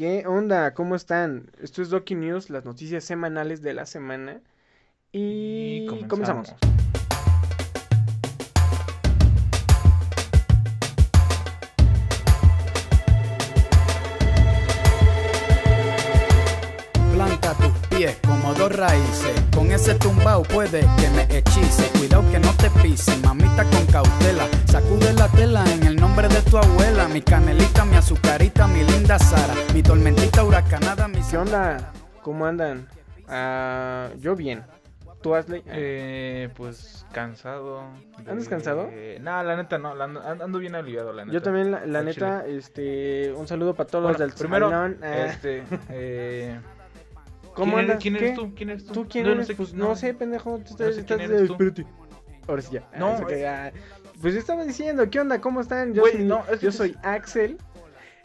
¿Qué onda? ¿Cómo están? Esto es Doki News, las noticias semanales de la semana. Y, comenzamos. Planta tus pies como dos raíces. Con ese tumbao puede que me hechice. Cuidado que no te pise, mamita con cautela. Sacude la tela en el nombre de tu abuela. Mi canelita, mi azucarita, mi linda Sara. Mi tormentita huracanada, mi ¿Qué onda? ¿Cómo andan? Ah, yo bien. ¿Tú, Asley? Eh, pues cansado. de- ¿Andas cansado? No, la neta no, la ando, ando bien aliviado, la neta. Yo también, la, la neta, este, un saludo para todos los Bueno, del primero, salón. Ah, Este, eh, ¿Cómo ¿quién eres- andas? ¿Quién eres tú? ¿Quién eres tú? ¿Tú quién Yo eres? No sé, pues no, sé, pendejo. Tú estás, sé estás quién eres tú. Ahora sí ya. No, Ah, eso que ya. Pues yo estaba diciendo, ¿qué onda? ¿Cómo están? Yo soy, no, es que yo soy Axel.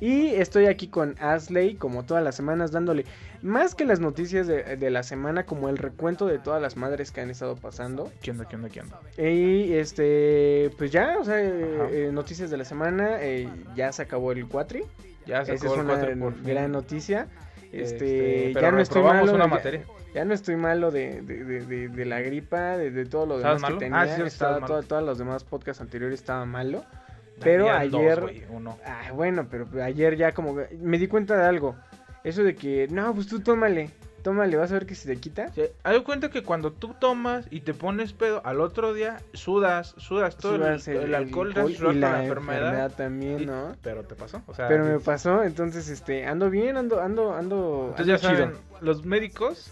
Y estoy aquí con Asley, como todas las semanas, dándole más que las noticias de, de la semana, como el recuento de todas las madres que han estado pasando. ¿Qué onda? ¿Qué onda? ¿Qué onda? Y este, pues ya, o sea, eh, noticias de la semana, eh, ya se acabó el cuatri. Ya se Esa es acabó el una gran noticia. Este, Este, ya pero no estoy malo. una ya- materia. Ya, no estoy malo de, de, de, de- de la gripa, de, de todo lo demás ¿Estabas que malo? tenía. Ah, sí, estaba, malo. todo- todos los demás podcasts anteriores estaba malo. Pero Habían dos, ayer- güey, uno. Ah, bueno, pero ayer ya como me di cuenta de algo. Eso de que, no, pues tú tómale, tómale, vas a ver que se te quita. Sí, Haz cuenta que cuando tú tomas y te pones pedo, al otro día sudas, sudas todo el- Sudas el, alcohol, hace y la la enfermedad. también, Y- ¿no? Pero te pasó, o sea, Pero me pasó, entonces, este, ando bien, ando, ando, ando, Entonces ya saben, los médicos,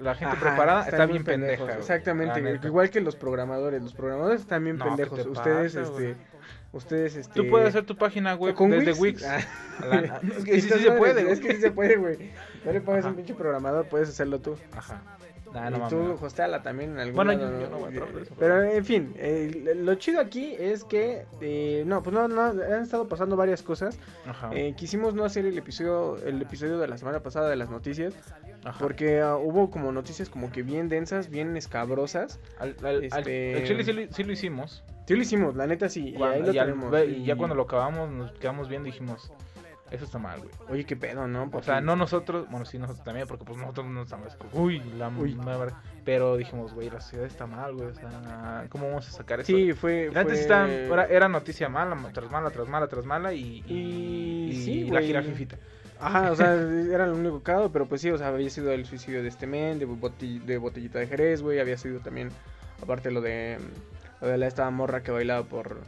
la gente Ajá, preparada está bien pendeja. güey, Exactamente, igual que los programadores, los programadores están bien No, ¿qué pendejos. te Ustedes, pasa, este, güey? ustedes, este. Tú puedes hacer tu página web con desde Wix. Wix. Ah, La- es que sí, sí se puede, Es que sí se puede, güey. No le pagas Ajá. un pinche programador, puedes hacerlo tú. Ajá. Nah, y tú hosteala también en algún Bueno, lado, yo- yo no voy a eso, Pero en fin, eh, lo chido aquí es que eh, no, pues no, no han estado pasando varias cosas. Ajá. Eh, quisimos no hacer el episodio, el episodio de la semana pasada de las noticias, Ajá. porque ah, hubo como noticias como que bien densas, bien escabrosas. al, este- al chile sí, lo- sí lo hicimos. Sí lo hicimos, la neta sí, y ahí lo y, tenemos. y ya cuando lo acabamos, nos quedamos viendo y dijimos, eso está mal, güey. Oye, qué pedo, ¿no? O Porque- sea, no nosotros, bueno, sí nosotros también, porque pues nosotros no estamos, uy, la Uy. madre. Pero dijimos, güey, la sociedad está mal, güey, o sea, ¿cómo vamos a sacar eso? Sí, fue... Y la fue- está- era, era noticia mala, tras mala, tras mala, tras mala y, Y sí, la güey. jirafifita. Ajá, o sea, era lo único cagado, pero pues sí, o sea, había sido el suicidio de este men, de, bote- de botellita de Jerez, güey, había sido también, aparte lo de, lo de la esta morra que bailaba por,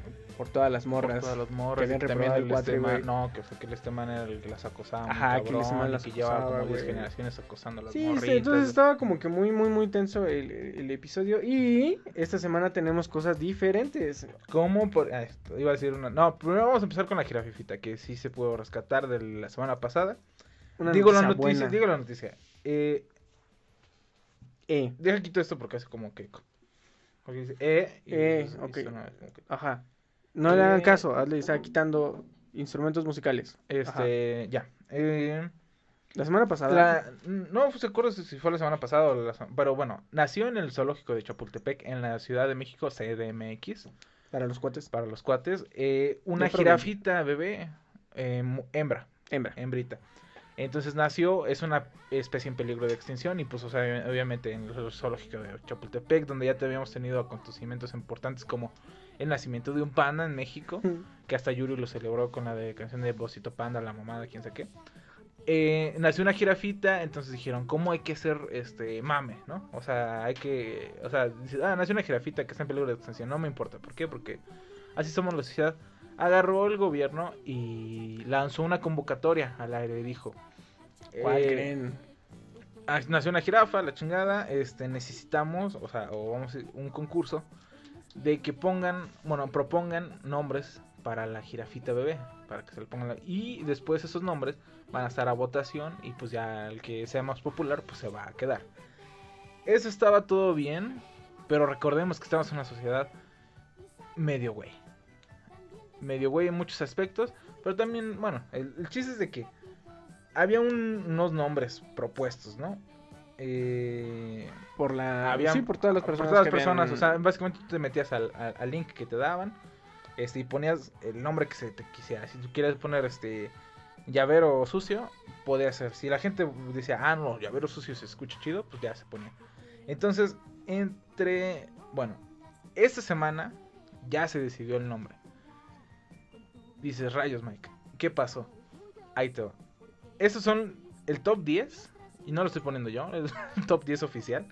por todas las morras. Por todas las morras, que habían reprobado el el cuatri, este man- güey. no, que fue que el este man era el que las acosaba Ajá, que el este man las que llevaba acosaba, como 10 güey. generaciones acosando a las Sí, sí, entonces estaba como que muy, muy, muy tenso el, el episodio y esta semana tenemos cosas diferentes. ¿Cómo? Por, ah, iba a decir una... No, primero vamos a empezar con la jirafifita, que sí se pudo rescatar de la semana pasada. Una digo la noticia noticia, buena. digo la noticia. Eh, Eh, deja quito esto porque hace como que... Porque dice, eh, y Eh, y ok. suena como que- ajá. No le hagan Eh. caso, Adley está quitando instrumentos musicales. Este, ya. Eh, La semana pasada. la- no se acuerdo si fue la semana pasada o la pero bueno, nació en el zoológico de Chapultepec, en la Ciudad de México, CDMX, Para los cuates. para los cuates, eh, una jirafita bebé, eh, hembra, Hembra. hembrita. Entonces nació, es una especie en peligro de extinción y pues o sea, obviamente en el zoológico de Chapultepec, donde ya te habíamos tenido acontecimientos importantes como el nacimiento de un panda en México, que hasta Yuri lo celebró con la de canción de Bosito Panda, la mamada, quién sabe qué. Eh, nació una jirafita, entonces dijeron, ¿cómo hay que ser este mame, no? O sea, hay que, o sea, dice, ah, nació una jirafita que está en peligro de extinción, no me importa, ¿por qué? Porque así somos la sociedad. Agarró el gobierno y lanzó una convocatoria al aire dijo, ¿Cuál eh, creen? ah, nació una jirafa, la chingada, este, necesitamos, o sea, o vamos a decir, un concurso de que pongan, bueno, propongan nombres para la jirafita bebé, para que se le pongan la- y después esos nombres van a estar a votación y pues ya el que sea más popular pues se va a quedar. Eso estaba todo bien, pero recordemos que estamos en una sociedad medio güey. Medio güey en muchos aspectos, pero también, bueno, el, chiste es de que había un- unos nombres propuestos, ¿no? Eh, Por la. había- sí, por todas las por personas. todas las personas, habían- o sea, básicamente tú te metías al, al- al link que te daban este, y ponías el nombre que se te quisiera. Si tú quieres poner este llavero sucio, podía ser. Si la gente decía, ah, no, llavero sucio se escucha chido, pues ya se ponía. Entonces, entre. Bueno, esta semana ya se decidió el nombre. Dices, rayos, Mike, ¿qué pasó? Ahí te va. Estos son el top 10, y no lo estoy poniendo yo, es el top 10 oficial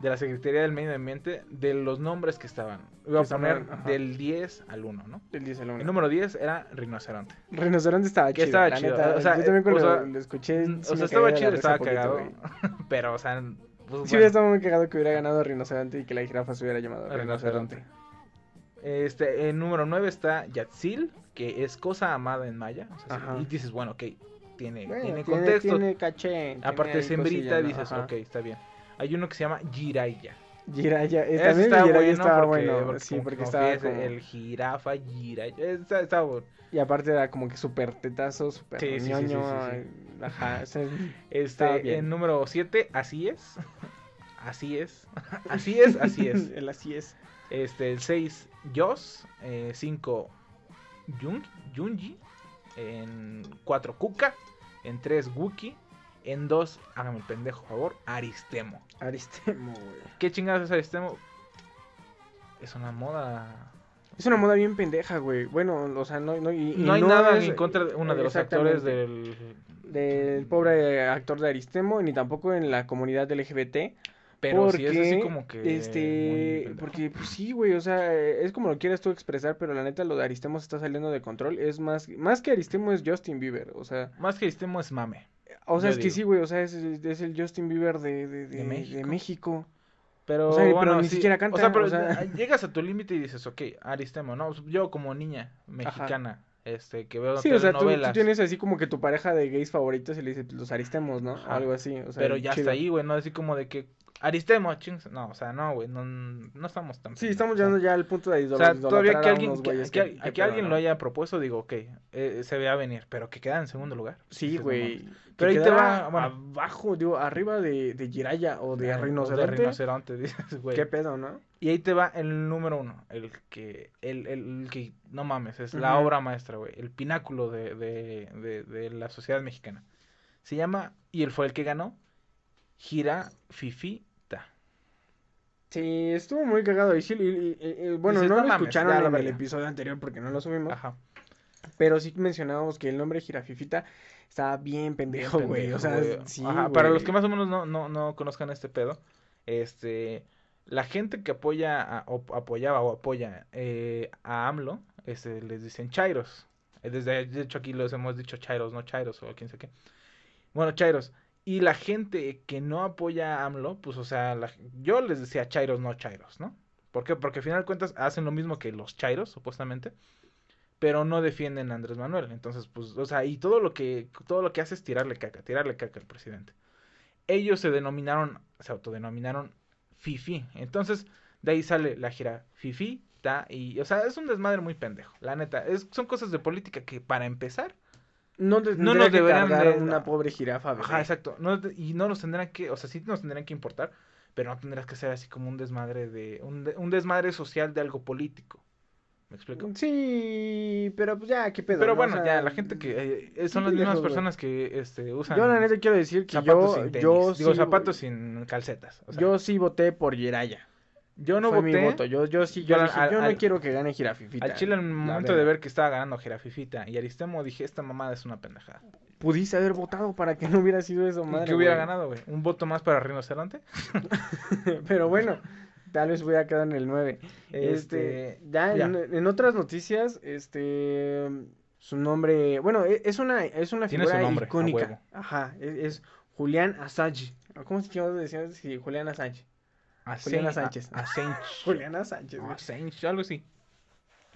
de la Secretaría del Medio Ambiente de los nombres que estaban. Iba a poner ajá. del 10 al 1, ¿no? El 10 al 1. El número 10 era rinoceronte. Rinoceronte estaba Que chido. estaba chido, neta, o sea, yo también cuando o sea, lo, escuché. o sea, estaba chido, estaba poquito, cagado. güey. pero, o sea, pues, Sí, bueno. hubiera estado muy cagado que hubiera ganado Rinoceronte y que la jirafa se hubiera llamado Rinoceronte. Rinoceronte. Este, en número 9 está Yatzil, que es cosa amada en maya. O sea, Ajá. y dices, bueno, ok, tiene, Bueno, tiene tiene, contexto. tiene caché. Aparte es hembrita, dices, Ajá. ok, está bien. Hay uno que se llama Jiraya. Jiraya, eh, también está Jiraya bueno estaba porque, bueno. porque sí, porque que estaba como... el jirafa, Jiraya. Está, está bueno. Y aparte era como que súper tetazo, súper Sí, ñoño. sí, sí, Ajá, ese- Estaba Este, en número 7, así es. Así es. Así es, así es. el así es. Este, el 6, Joss. 5, Jung, Junji. En 4, Kuka. En 3, Wookie. En 2, hágame el pendejo, por favor, Aristemo. Aristemo, güey. ¿Qué chingados es Aristemo? Es una moda. Es una moda bien pendeja, güey. Bueno, o sea, no, no, y- No hay nada es- en contra de uno de los actores del. del pobre actor de Aristemo, ni tampoco en la comunidad LGBT. Pero sí es así porque, como que. Este, porque pues, sí, güey, o sea, es como lo quieras tú expresar, pero la neta lo de Aristemo se está saliendo de control. Es más, más que Aristemo es Justin Bieber, o sea, Más que Aristemo es mame. o sea, es que sí, güey, o sea, es, es el Justin Bieber de, de, de, De México. de México. Pero, O sea, pero ni sí, siquiera canta, O sea, pero o sea. llegas a tu límite y dices, ok, Aristemo, ¿no? Yo como niña mexicana, este, que veo Sí, o sea, tú, tienes así como que tu pareja de gays favoritos y le dices los Aristemos, ¿no? Ajá. Algo así, o sea, pero ya chido. está ahí, güey, no así como de que Aristemo, chings. No, o sea, no, güey, no, no estamos tan. Sí, estamos o sea, llegando ya al punto de O sea, todavía que alguien, que, que- que- alguien ¿no? lo haya propuesto, digo, ok, eh, se ve a venir, pero que queda en segundo lugar. Sí, güey. Pero ahí te va, bueno. abajo, digo, arriba de, de Jiraya o de Eh, o Rinoceronte. De rinoceronte, dices, güey. ¿Qué pedo, no? Y ahí te va el número uno, el que, el, el, el que, no mames, es la obra maestra, güey, el pináculo de, de, de, de la sociedad mexicana. Se llama, y él fue el que ganó, Gira Fifita. Sí, estuvo muy cagado. Y sí, y- y- bueno, no "No lo escucharon en el verga". episodio anterior porque no lo subimos. Ajá. Pero sí mencionábamos que el nombre Jirafifita estaba bien pendejo, güey. O sea, sí, Ajá, para los que más o menos no, no, no conozcan este pedo, este, la gente que apoya, a- o apoyaba o apoya eh, a AMLO, este, les dicen chairos. Eh, Desde, de hecho aquí los hemos dicho chairos, no chairos o quién sé qué. Bueno, chairos. Y la gente que no apoya a AMLO, pues, o sea, yo les decía chairos, no chairos, ¿no? ¿Por qué? Porque al final de cuentas hacen lo mismo que los chairos, supuestamente, pero no defienden a Andrés Manuel. Entonces, pues, o sea, y todo lo que, todo lo que hace es tirarle caca, tirarle caca al presidente. Ellos se denominaron, se autodenominaron Fifi. Entonces, de ahí sale la gira Fifi, ta, y, o sea, es un desmadre muy pendejo, la neta. Son cosas de política que, para empezar, No, No nos que deberían cargar de- una pobre jirafa, bebé. Ajá, exacto. No, y no nos tendrán que, o sea, sí nos tendrán que importar, pero no tendrás que ser así como un desmadre de, un, de- un desmadre social de algo político. ¿Me explico? Sí, pero pues ya, qué pedo. Pero ¿no? bueno, O sea, ya, la gente que eh, son las mismas personas que este, usan Yo la neta quiero decir que zapatos yo, sin tenis. yo Digo, sí, zapatos sin calcetas. o sea, yo sí voté por Jiraya. Yo no Fue voté. mi voto. Yo, yo sí, yo, Yo al- dije, al- yo no quiero que gane Jirafifita. Al Chile, en el momento de ver que estaba ganando Girafifita y Aristemo, dije, esta mamada es una pendejada. Pudiste haber votado para que no hubiera sido eso, ¿Y madre. ¿Qué hubiera güey. ganado, güey? ¿Un voto más para Rinoceronte? Pero bueno, tal vez hubiera quedado en el 9. Este, Este, ya, ya. En, en otras noticias, este, su nombre, bueno, e- es una, es una figura nombre, a icónica. Ajá, es, es Julián Assange. ¿Cómo se llama? Sí, Julián Assange. Juliana Sánchez. Assange. Julián Sánchez. Assange, algo así.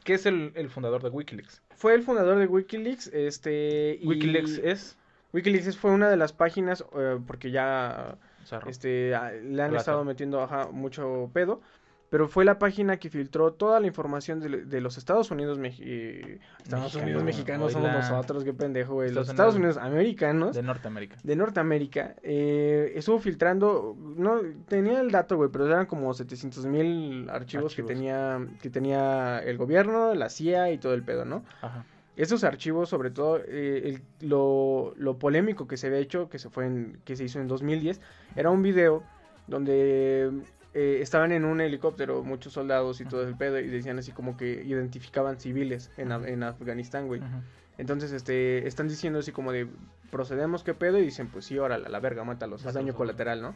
Que es el, el fundador de Wikileaks. Fue el fundador de Wikileaks, este, y Wikileaks es... Wikileaks fue una de las páginas, eh, porque ya este, a- le han Plaza. estado metiendo ajá, mucho pedo, pero fue la página que filtró toda la información de, de los Estados Unidos, eh, Estados Mexicano, Unidos mexicanos somos nosotros, qué pendejo, güey, los Estados Estados Unidos americanos de Norteamérica. de Norteamérica, eh, estuvo filtrando, no, tenía el dato, güey, pero eran como 700 mil archivos, Archivos. Que, tenía, que tenía el gobierno, la CIA y todo el pedo, ¿no? Ajá. esos archivos, sobre todo, eh, el- lo, lo polémico que se había hecho, que se, fue en, que se hizo en 2010, era un video donde eh, estaban en un helicóptero muchos soldados y todo el pedo y decían así como que identificaban civiles en, Af- en Afganistán, güey. Entonces, este, están diciendo así como de, procedemos, ¿qué pedo? Y dicen, pues sí, ahora la, la verga, mátalos, es daño colateral, ¿no?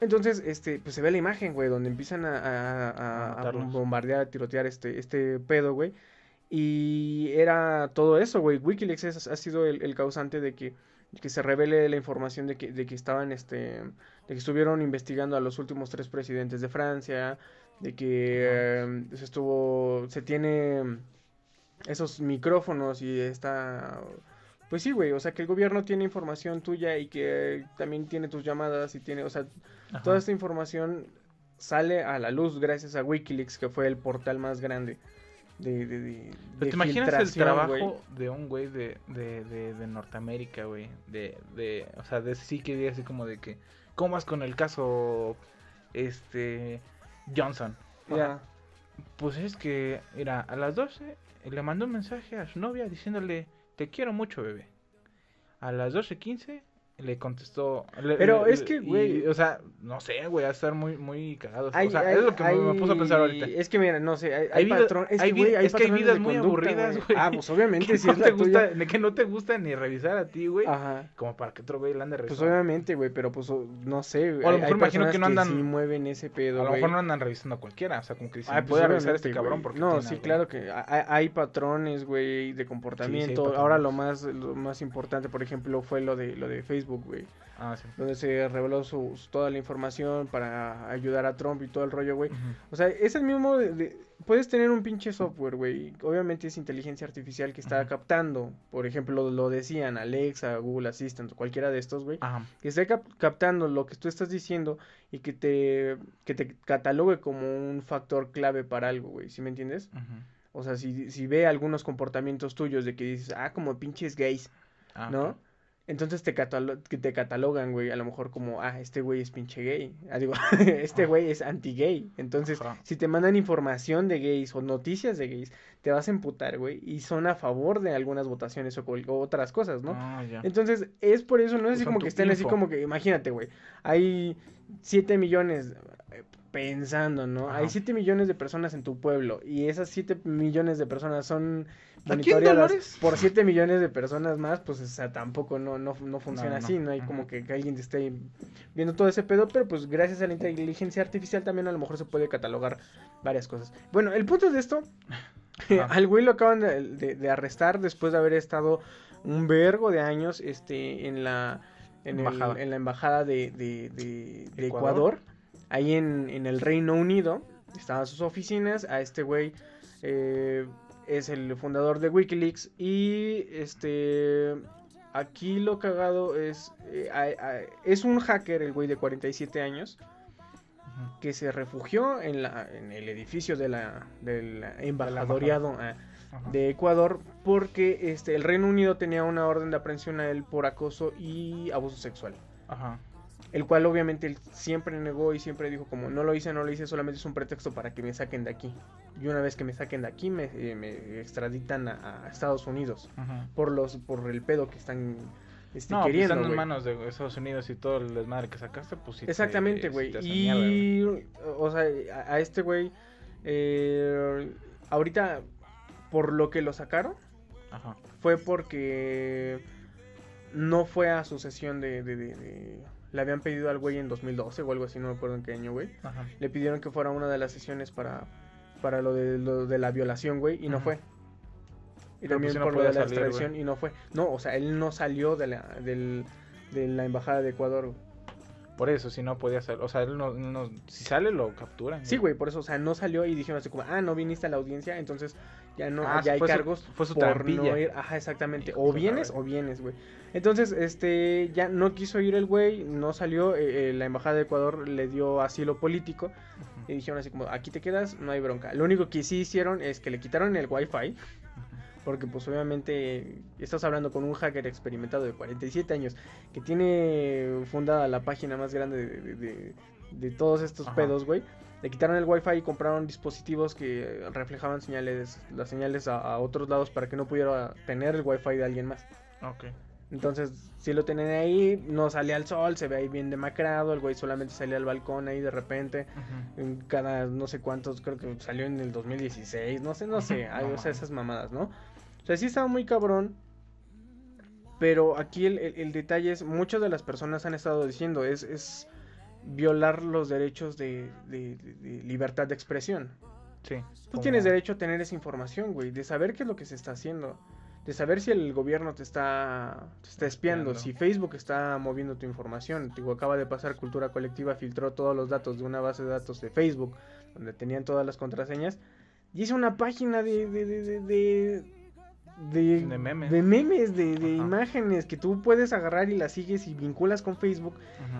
Entonces, este, pues se ve la imagen, güey, donde empiezan a, a- a- A a matarlos. bombardear, a tirotear este, este pedo, güey. Y era todo eso, güey. Wikileaks es- ha sido el, el causante de que, que se revele la información de que, de que estaban, este, de que estuvieron investigando a los últimos tres presidentes de Francia, de que eh, se estuvo, se tiene esos micrófonos y está... Pues sí, güey, o sea que el gobierno tiene información tuya y que también tiene tus llamadas y tiene, o sea, Ajá. toda esta información sale a la luz gracias a Wikileaks, que fue el portal más grande de, de, de, Pero de ¿Te imaginas el trabajo de un güey de, de, Norteamérica, güey? De, de, o sea, de sí que así como de que, ¿cómo vas con el caso, este, Johnson? Ya. Pues es que, mira, a las 12 le mandó un mensaje a su novia diciéndole, te quiero mucho, bebé. A las 12.15 le contestó... le- Pero le- es que, güey- O sea, no sé, güey, va a estar muy, muy cagado. Hay- o sea, hay- es lo que me, me puso a pensar ahorita. Es que mira, no sé, hay, Hay vida- patrón- es que, hay es que hay patrones vidas muy conducta, aburridas, güey. Ah, pues obviamente que, si no es te la gusta, tuya. de que no te gusta ni revisar a ti, güey. Ajá. Como para que otro güey le ande Pues revisando. obviamente, güey, pero pues no sé, güey. O a lo mejor imagino que no andan- sí mueven ese pedo, a lo mejor no andan revisando a cualquiera. O sea, como que dicen, Ah, "No pues puede revisar este cabrón porque No, sí, algo". claro que hay, patrones, güey, de comportamiento. Ahora lo más lo más importante, por ejemplo, fue lo de lo de Facebook, güey, Ah, sí. donde se reveló su, su- toda la información para ayudar a Trump y todo el rollo, güey. O sea, es el mismo de, de- puedes tener un pinche software, güey. Obviamente es inteligencia artificial que está captando, por ejemplo, lo decían Alexa, Google Assistant o cualquiera de estos, güey que esté cap- captando lo que tú estás diciendo y que te, que te catalogue como un factor clave para algo, güey, ¿sí me entiendes? O sea, si, si ve algunos comportamientos tuyos de que dices, ah, como pinches gays, Ah, ¿no? Entonces te, catalo- que te catalogan, güey, a lo mejor como, ah, este güey es pinche gay. Ah, digo, este güey es anti-gay. Entonces, Ajá. si te mandan información de gays o noticias de gays, te vas a emputar, güey, y son a favor de algunas votaciones o, o otras cosas, ¿no? Ah, ya. Entonces, es por eso, no es así como que estén así como que, imagínate, güey, hay 7 millones eh, pensando, ¿no? Ajá. Hay 7 millones de personas en tu pueblo y esas 7 millones de personas son ¿Aquí en monitoreadas Dolores? por 7 millones de personas más, pues, o sea, tampoco no, no, no funciona No, no. así, no hay como que, que alguien te esté viendo todo ese pedo, pero pues gracias a la inteligencia artificial también a lo mejor se puede catalogar varias cosas. Bueno, el punto de esto, Ajá. al güey lo acaban de, de- de arrestar después de haber estado un vergo de años este, en la en, el- Embajada. en la embajada de, de- de- de Ecuador. Ecuador, ahí en, en el Reino Unido, estaban sus oficinas, a este güey eh, es el fundador de Wikileaks y este aquí lo cagado es eh, a- a- es un hacker el güey de 47 años que se refugió en, la, en el edificio de la, del embajadoriado ah, de Ecuador porque este, el Reino Unido tenía una orden de aprehensión a él por acoso y abuso sexual. Ajá. El cual obviamente él siempre negó y siempre dijo como no lo hice, no lo hice, solamente es un pretexto para que me saquen de aquí. Y una vez que me saquen de aquí me, eh, me extraditan a, a Estados Unidos Ajá. por los por el pedo que están este, No, pues queriendo. estando en manos de Estados Unidos y todo el desmadre que sacaste, pues sí. te- Exactamente, güey. y, o sea, a, a este güey, eh, ahorita, por lo que lo sacaron, Ajá. fue porque no fue a su sesión de, de- de- de- Le habían pedido al güey en 2012 o algo así, no me acuerdo en qué año, güey. Ajá. Le pidieron que fuera una de las sesiones para, para lo, de, lo de la violación, güey, y no fue. Y Pero, también pues, no por lo de la salir, extradición, güey. y no fue. No, o sea, él no salió de la, del- de la embajada de Ecuador. güey. Por eso, si no podía salir. O sea, él no, no- si sale, lo capturan. Sí, güey, por eso, o sea, no salió y dijeron así como, ah, no viniste a la audiencia, entonces ya no, Ah, ya hay su- cargos fue su por trampilla. no ir, ajá, exactamente, o vienes o vienes, güey. Entonces, este, ya no quiso ir el güey, no salió, eh, eh, la embajada de Ecuador le dio asilo político y dijeron así como, aquí te quedas, no hay bronca. Lo único que sí hicieron es que le quitaron el wifi, porque pues obviamente estás hablando con un hacker experimentado de 47 años que tiene fundada la página más grande de, de- de- de todos estos Ajá. pedos, güey. Le quitaron el wifi y compraron dispositivos que reflejaban señales, las señales a, a otros lados para que no pudiera tener el wifi de alguien más. Ok. Entonces, si lo tenían ahí, no salía al sol, se ve ahí bien demacrado, el güey solamente salía al balcón ahí de repente, cada no sé cuántos, creo que salió en el 2016, no sé, no sé, Ujú. ay, No o sea, esas mamadas, ¿no? O sea, sí estaba muy cabrón, pero aquí el, el- el detalle es, muchas de las personas han estado diciendo, es, es violar los derechos de, de- de- de libertad de expresión. Sí. Tú como- tienes derecho a tener esa información, güey, de saber qué es lo que se está haciendo, de saber si el gobierno te está, te está espiando, Espiando. si Facebook está moviendo tu información. Digo, acaba de pasar Cultura Colectiva, filtró todos los datos de una base de datos de Facebook, donde tenían todas las contraseñas, y hizo una página de... de, de, memes. de, memes, de, de Ajá. imágenes que tú puedes agarrar y las sigues y vinculas con Facebook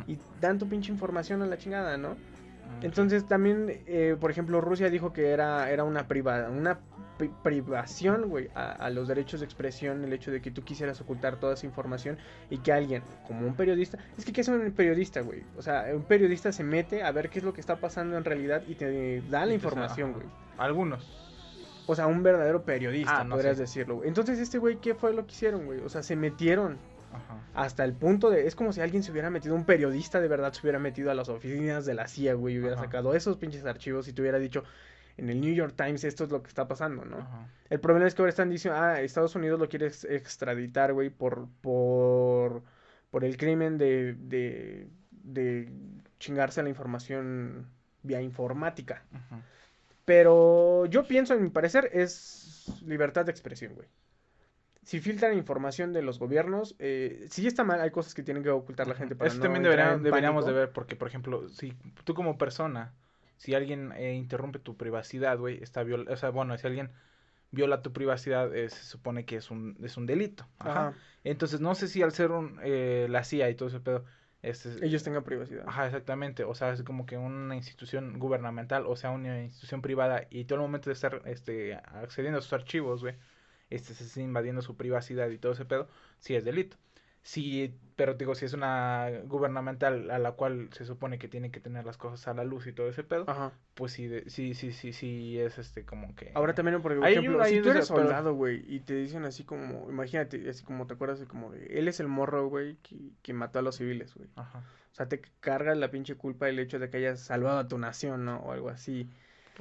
y dan tu pinche información a la chingada, ¿no? Mm, Entonces también, eh, por ejemplo, Rusia dijo que era, era una, priva, una pri- privación, güey, a, a los derechos de expresión, el hecho de que tú quisieras ocultar toda esa información y que alguien, como un periodista, es que ¿qué es un periodista, güey? O sea, un periodista se mete a ver qué es lo que está pasando en realidad y te da la Y información, güey. Algunos. O sea, un verdadero periodista, Ah, no, podrías sí. decirlo, güey. Entonces, este güey, ¿qué fue lo que hicieron, güey? O sea, se metieron Ajá. hasta el punto de. Es como si alguien se hubiera metido, un periodista de verdad se hubiera metido a las oficinas de la CIA, güey, y hubiera Ajá. sacado esos pinches archivos y te hubiera dicho en el New York Times esto es lo que está pasando, ¿no? Ajá. El problema es que ahora están diciendo, ah, Estados Unidos lo quiere ex- extraditar, güey, por, por, por el crimen de, de, de chingarse la información vía informática. Ajá. Pero yo pienso, en mi parecer, es libertad de expresión, güey. Si filtran información de los gobiernos, eh, sí está mal, hay cosas que tienen que ocultar la gente para Eso no también debería- deberíamos de ver, porque, por ejemplo, si tú como persona, si alguien eh, interrumpe tu privacidad, güey, está viol o sea, bueno, si alguien viola tu privacidad, eh, se supone que es un, es un delito. Ajá. Ajá, Entonces, no sé si al ser un, eh, la CIA y todo ese pedo, este, ellos tengan privacidad. Ajá, exactamente. O sea, es como que una institución gubernamental, o sea, una institución privada, y todo el momento de estar este, accediendo a sus archivos, güey, este, se está invadiendo su privacidad y todo ese pedo, sí es delito. Sí, pero digo, si es una gubernamental a la cual se supone que tiene que tener las cosas a la luz y todo ese pedo, Ajá. pues sí, de- sí, sí, sí, sí, es este como que... Ahora también, por ejemplo, hay si tú eres soldado, güey, y te dicen así como, imagínate, así como te acuerdas, como de, él es el morro, güey, que, que mató a los civiles, güey. Ajá. O sea, te carga la pinche culpa el hecho de que hayas salvado a tu nación, ¿no? O algo así.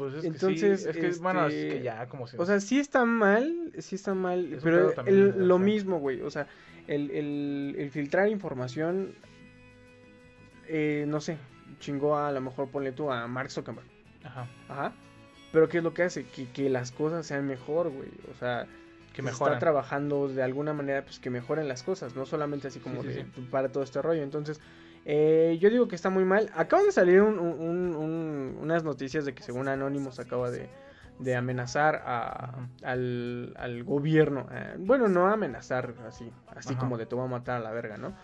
Pues es Entonces, que sí, es que, bueno, es este, que ya como si... O sea, sí está mal, sí está mal, Es pero el- lo mismo, güey, o sea, el, el, el filtrar información, eh, no sé, chingó a, a lo mejor ponle tú a Mark Zuckerberg, Ajá. ajá, pero ¿qué es lo que hace? Que, que las cosas sean mejor, güey, o sea, Que se mejoran. está trabajando de alguna manera, pues que mejoren las cosas, no solamente así como sí, de para todo este rollo, entonces... eh, yo digo que está muy mal. Acaban de salir un- un- un- un- unas noticias de que según Anonymous acaba de, de amenazar a- al, al gobierno. eh, bueno, no amenazar así, así Ajá. como de te voy a matar a la verga, ¿no?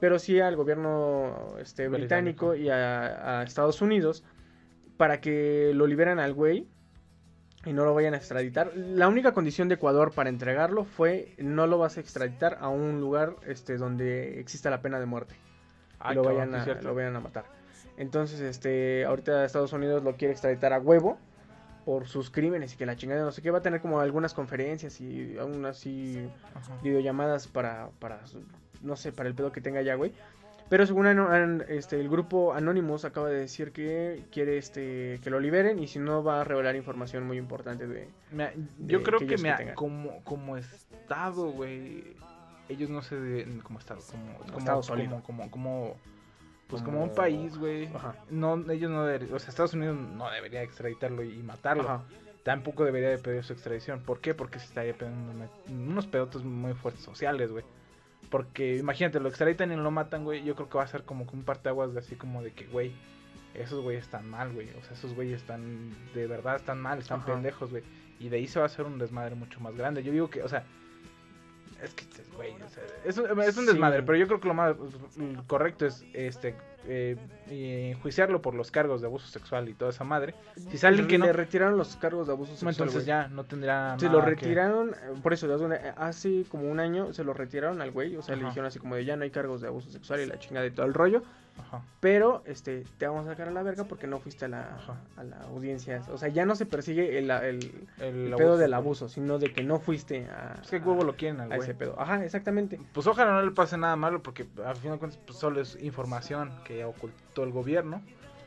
Pero sí al gobierno este, británico, Británico. y a, a Estados Unidos para que lo liberen al güey y no lo vayan a extraditar. La única condición de Ecuador para entregarlo fue no lo vas a extraditar a un lugar este, donde exista la pena de muerte Ay, lo vayan, a, lo vayan a matar. Entonces, este, ahorita Estados Unidos lo quiere extraditar a huevo por sus crímenes y que la chingada no sé qué va a tener como algunas conferencias y aún así Ajá. videollamadas para, para no sé, para el pedo que tenga ya, güey. Pero según este, el grupo Anonymous acaba de decir que quiere este que lo liberen y si no va a revelar información muy importante de... Yo de creo que tengan. como, como estado, güey, ellos no se deben, como estado, como, como, estado como, como, como, pues Como- un país, güey, Ajá. no, ellos no deberían, o sea, Estados Unidos no debería extraditarlo y matarlo, Ajá. tampoco debería de pedir su extradición, ¿por qué? Porque se estaría pidiendo unos pedotes muy fuertes sociales, güey, porque imagínate, lo extraditan y lo matan, güey, yo creo que va a ser como que un parteaguas de así como de que, güey, esos güeyes están mal, güey, o sea, esos güeyes están, de verdad están mal, están Ajá. pendejos, güey, y de ahí se va a hacer un desmadre mucho más grande, yo digo que, o sea, es que, güey, o sea, es, un- es un Sí. desmadre, pero yo creo que lo más correcto es, este, eh, enjuiciarlo por los cargos de abuso sexual y toda esa madre. Si sale que no, Le retiraron los cargos de abuso sexual. entonces ya no tendrá Se nada lo retiraron, eh, por eso, hace como un año se lo retiraron al güey, o sea, le dijeron así como de ya no hay cargos de abuso sexual y la chingada y todo el rollo, Ajá. pero este te vamos a sacar a la verga porque no fuiste a la, Ajá. a la audiencia, o sea, ya no se persigue el, el, El, el pedo del abuso, sino de que no fuiste a, Es que huevo lo quieren al a ese pedo. Ajá, exactamente. Pues ojalá no le pase nada malo porque al fin de cuentas pues, solo es información que ocultó el gobierno.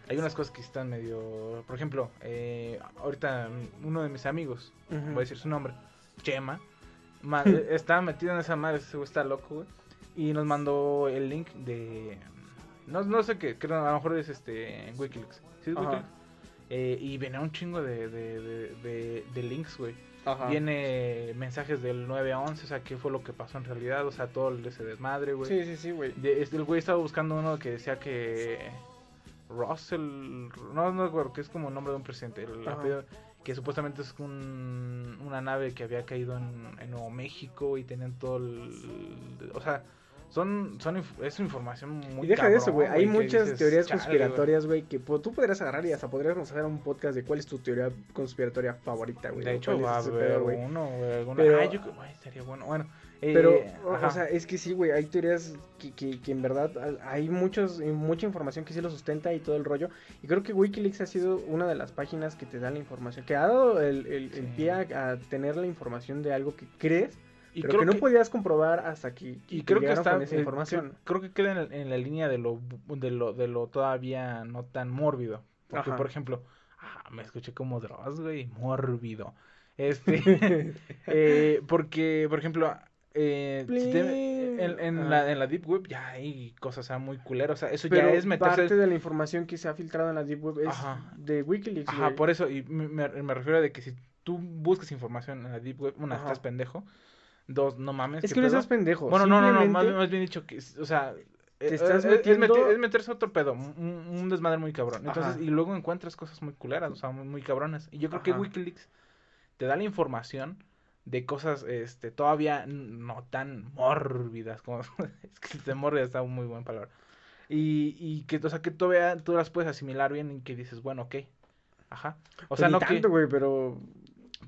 Hay unas cosas que están medio... Por ejemplo, eh, ahorita uno de mis amigos, voy a decir su nombre, Chema, ma- está metido en esa madre, ese güey está loco, güey. Y nos mandó el link de... No, no sé qué, creo a lo mejor es este Wikileaks. ¿Sí es. Wikileaks? Eh, y venía un chingo de, de, de, de- de links, güey. Ajá. Viene mensajes del 9 a 11, o sea, qué fue lo que pasó en realidad, o sea, todo ese desmadre, güey. Sí, sí, sí, güey. De- el güey estaba buscando uno que decía que Russell, no, no recuerdo, que es como el nombre de un presidente, el apellido, que supuestamente es un, una nave que había caído en, en Nuevo México y tenían todo el, o sea, son, son es información muy Y deja de eso, güey. Hay muchas dices, teorías "Chale, conspiratorias, güey, que po- tú podrías agarrar y hasta podríamos hacer un podcast de cuál es tu teoría conspiratoria favorita, güey". De hecho, va a haber uno, güey, Pero- yo, güey, estaría bueno, bueno. eh, Pero, o- ajá. o sea, es que sí, güey, hay teorías que, que, que en verdad ha- hay muchos, mucha información que sí lo sustenta y todo el rollo. Y creo que Wikileaks ha sido una de las páginas que te da la información, que ha dado el, el- pie a, a tener la información de algo que crees, y pero creo que no que- podías comprobar hasta que Y creo que está con esa información. Creo, creo que queda en, la- en la línea de lo de lo de lo todavía no tan mórbido, porque Ajá. por ejemplo, ah, me escuché como Dross, güey, mórbido. Este eh, porque por ejemplo, eh, si te- en, en Ajá. la, en la deep web ya hay cosas ah, muy culeras, o sea, eso Pero ya es meterse parte de la información que se ha filtrado en la Deep Web es Ajá. de Wikileaks, Ajá, güey. por eso, y me refiero a de que si tú buscas información en la deep web, una, Ajá. estás pendejo, dos, no mames. Es ¿qué que no estás pendejo. Bueno, no, no, no, más, bien dicho que, o sea, eh, estás eh, es, metiendo- es meterse a otro pedo, un, un desmadre muy cabrón. Entonces, Ajá. y luego encuentras cosas muy culeras, o sea, muy, muy cabronas. Y yo creo que. Wikileaks te da la información de cosas, este, todavía no tan mórbidas, como, es que de mórbida está muy buena palabra. Y, y que, o sea, que todavía tú las puedes asimilar bien y que dices, bueno, ok, ajá. O Pues sea, no tanto, que... güey, pero...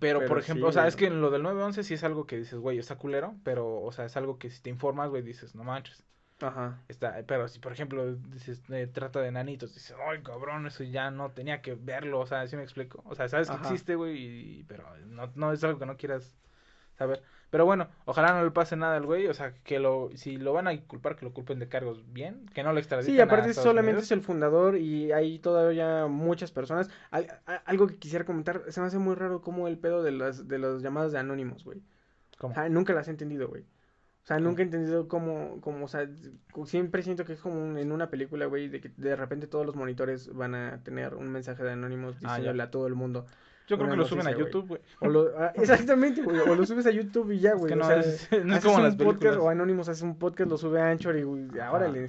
Pero, Pero por ejemplo, sí, o sea, es que en lo del 911 sí es algo que dices, güey, está culero, pero, o sea, es algo que si te informas, güey, dices, no manches. Ajá. Está, pero si, por ejemplo, dices, eh, trata de nanitos, dices, ay, cabrón, eso ya no tenía que verlo, o sea, ¿sí me explico? O sea, sabes que existe, güey, y- pero no, no es algo que no quieras saber. Pero bueno, ojalá no le pase nada al güey, o sea, que lo, si lo van a culpar, que lo culpen de cargos bien, que no lo extraditen Sí, aparte a solamente Unidos. es el fundador y hay todavía muchas personas. Al- a- algo que quisiera comentar, se me hace muy raro como el pedo de las, de las llamadas de anónimos, güey. ¿Cómo? Nunca las he entendido, güey. O sea, nunca he entendido cómo, cómo, o sea, siempre siento que es como un- en una película, güey, de que de repente todos los monitores van a tener un mensaje de anónimos Ah, diciéndole a todo el mundo. Yo creo que lo suben a. YouTube, güey. O ah, exactamente, güey, o lo subes a YouTube y ya, Es güey. que o no sea, es- no es como un las podcast películas. o Anonymous hace un podcast, lo sube a Anchor y, güey, ahora ahí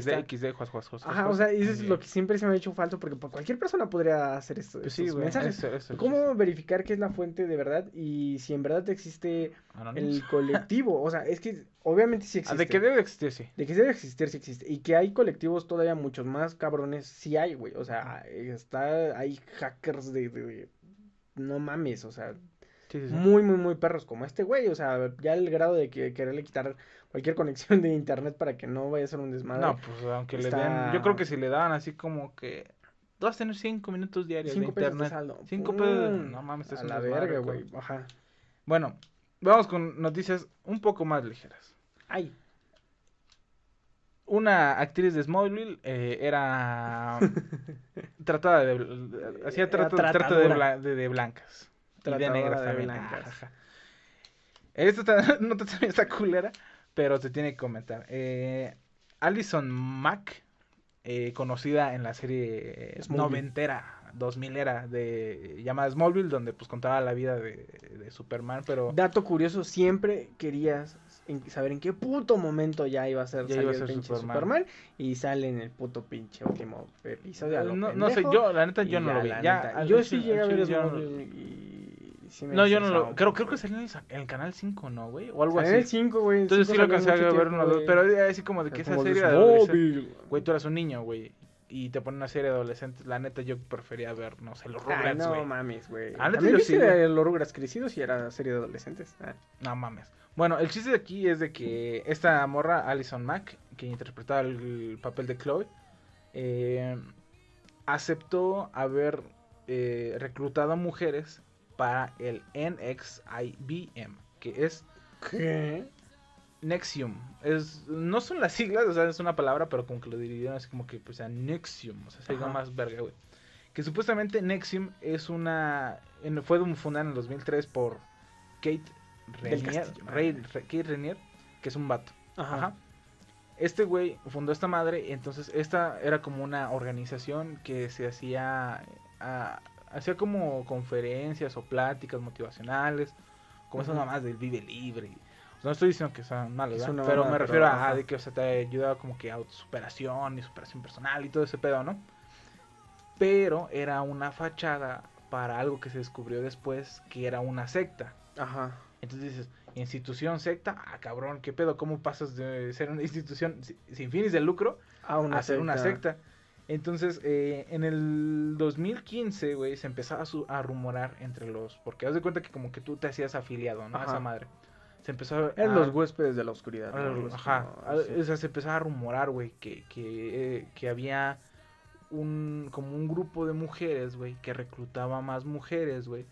XD. XD, juas, juas, juas, Ajá, o sea, eso es lo que siempre se me ha hecho falta porque pues, cualquier persona podría hacer esto, Pues sí, güey, mensajes. eso- eso- ¿Cómo eso- verificar qué es la fuente de verdad y si en verdad existe Anonymous. el colectivo? O sea, es que obviamente sí Ah, existe. de que debe existir, sí. De que debe existir, sí existe. Y que hay colectivos todavía muchos más cabrones, sí hay, güey. O sea, está, hay hackers de, de- de- no mames, o sea, Sí, sí, sí. muy, muy, muy perros como este güey. O sea, ya el grado de que quererle quitar cualquier conexión de internet para que no vaya a ser un desmadre. No, pues aunque le den, yo creo que si le daban así como que tú vas a tener cinco minutos diarios Cinco de pesos de internet. saldo. Cinco pesos, ¡Pum! no mames, es A un la verga, güey. Ajá. Bueno, vamos con noticias un poco más ligeras. Ay. Una actriz de Smallville eh, era tratada de hacía trato, trata de, tratadora. bla- de- de blancas y de Tratadora negras de blancas. Ajá. Esta está- nota también está culera, pero se tiene que comentar. Eh, Alison Mack, eh, conocida en la serie Smallville. noventera, 2000 era de llamada Smallville, donde pues contaba la vida de, de Superman, pero Dato curioso, siempre querías saber en qué puto momento ya iba a ser Ya iba a el ser pinche Superman. Superman. y sale en el puto pinche último episodio. a lo no, no sé, pendejo, yo la neta yo no ya, lo vi. Ya, neta, yo sí llegué a ver no- Smallville y sí No, yo no lo. Creo, creo que salió en el, en el canal 5, ¿no, güey? O algo Salía en el así. 5, güey. Entonces sí lo alcancé a ver uno o dos. Pero así como de que esa serie de. Güey, tú eras un niño, güey. Y te ponen una serie de adolescentes. La neta, yo prefería ver, no sé, los Rugrats, no mames, güey. Neta, También yo sí, de los Rugrats crecidos y era serie de adolescentes. Ah. No mames. Bueno, el chiste de aquí es de que esta morra, Alison Mack, que interpretaba el, papel de Chloe, eh, aceptó haber eh, reclutado mujeres para el NXIBM, que es ¿Qué? Nexium. Es, no son las siglas, o sea, es una palabra, pero como que lo dividieron así como que, pues, sea, Nexium, o sea, se Ajá. más verga, güey. Que supuestamente Nexium es una. en- fue fundada en el 2003 por Kate Renier. Rey- Re- Kate Renier, que es un vato. Ajá. Ajá. Este güey fundó esta madre, entonces esta era como una organización que se hacía, ah, hacía como conferencias o pláticas motivacionales, como esas mamás del Vive Libre. O sea, no estoy diciendo que sean una pero me pero, refiero a de que o sea, te ayudaba como que a autosuperación y superación personal y todo ese pedo, ¿no? Pero era una fachada para algo que se descubrió después que era una secta. Ajá. Entonces dices, institución secta, ah cabrón, ¿qué pedo? ¿Cómo pasas de ser una institución si- sin fines de lucro Ah, una a ser una secta? Entonces, eh, en el 2015, güey, se empezaba a, su- a rumorar entre los... Porque haz de cuenta que como que tú te hacías afiliado, ¿no? A esa madre. Se empezó a... Eran los huéspedes de la oscuridad. Ajá. a-. O sea, se empezaba a rumorar, güey, que, que, eh, que había un... como un grupo de mujeres, güey, que reclutaba más mujeres, güey,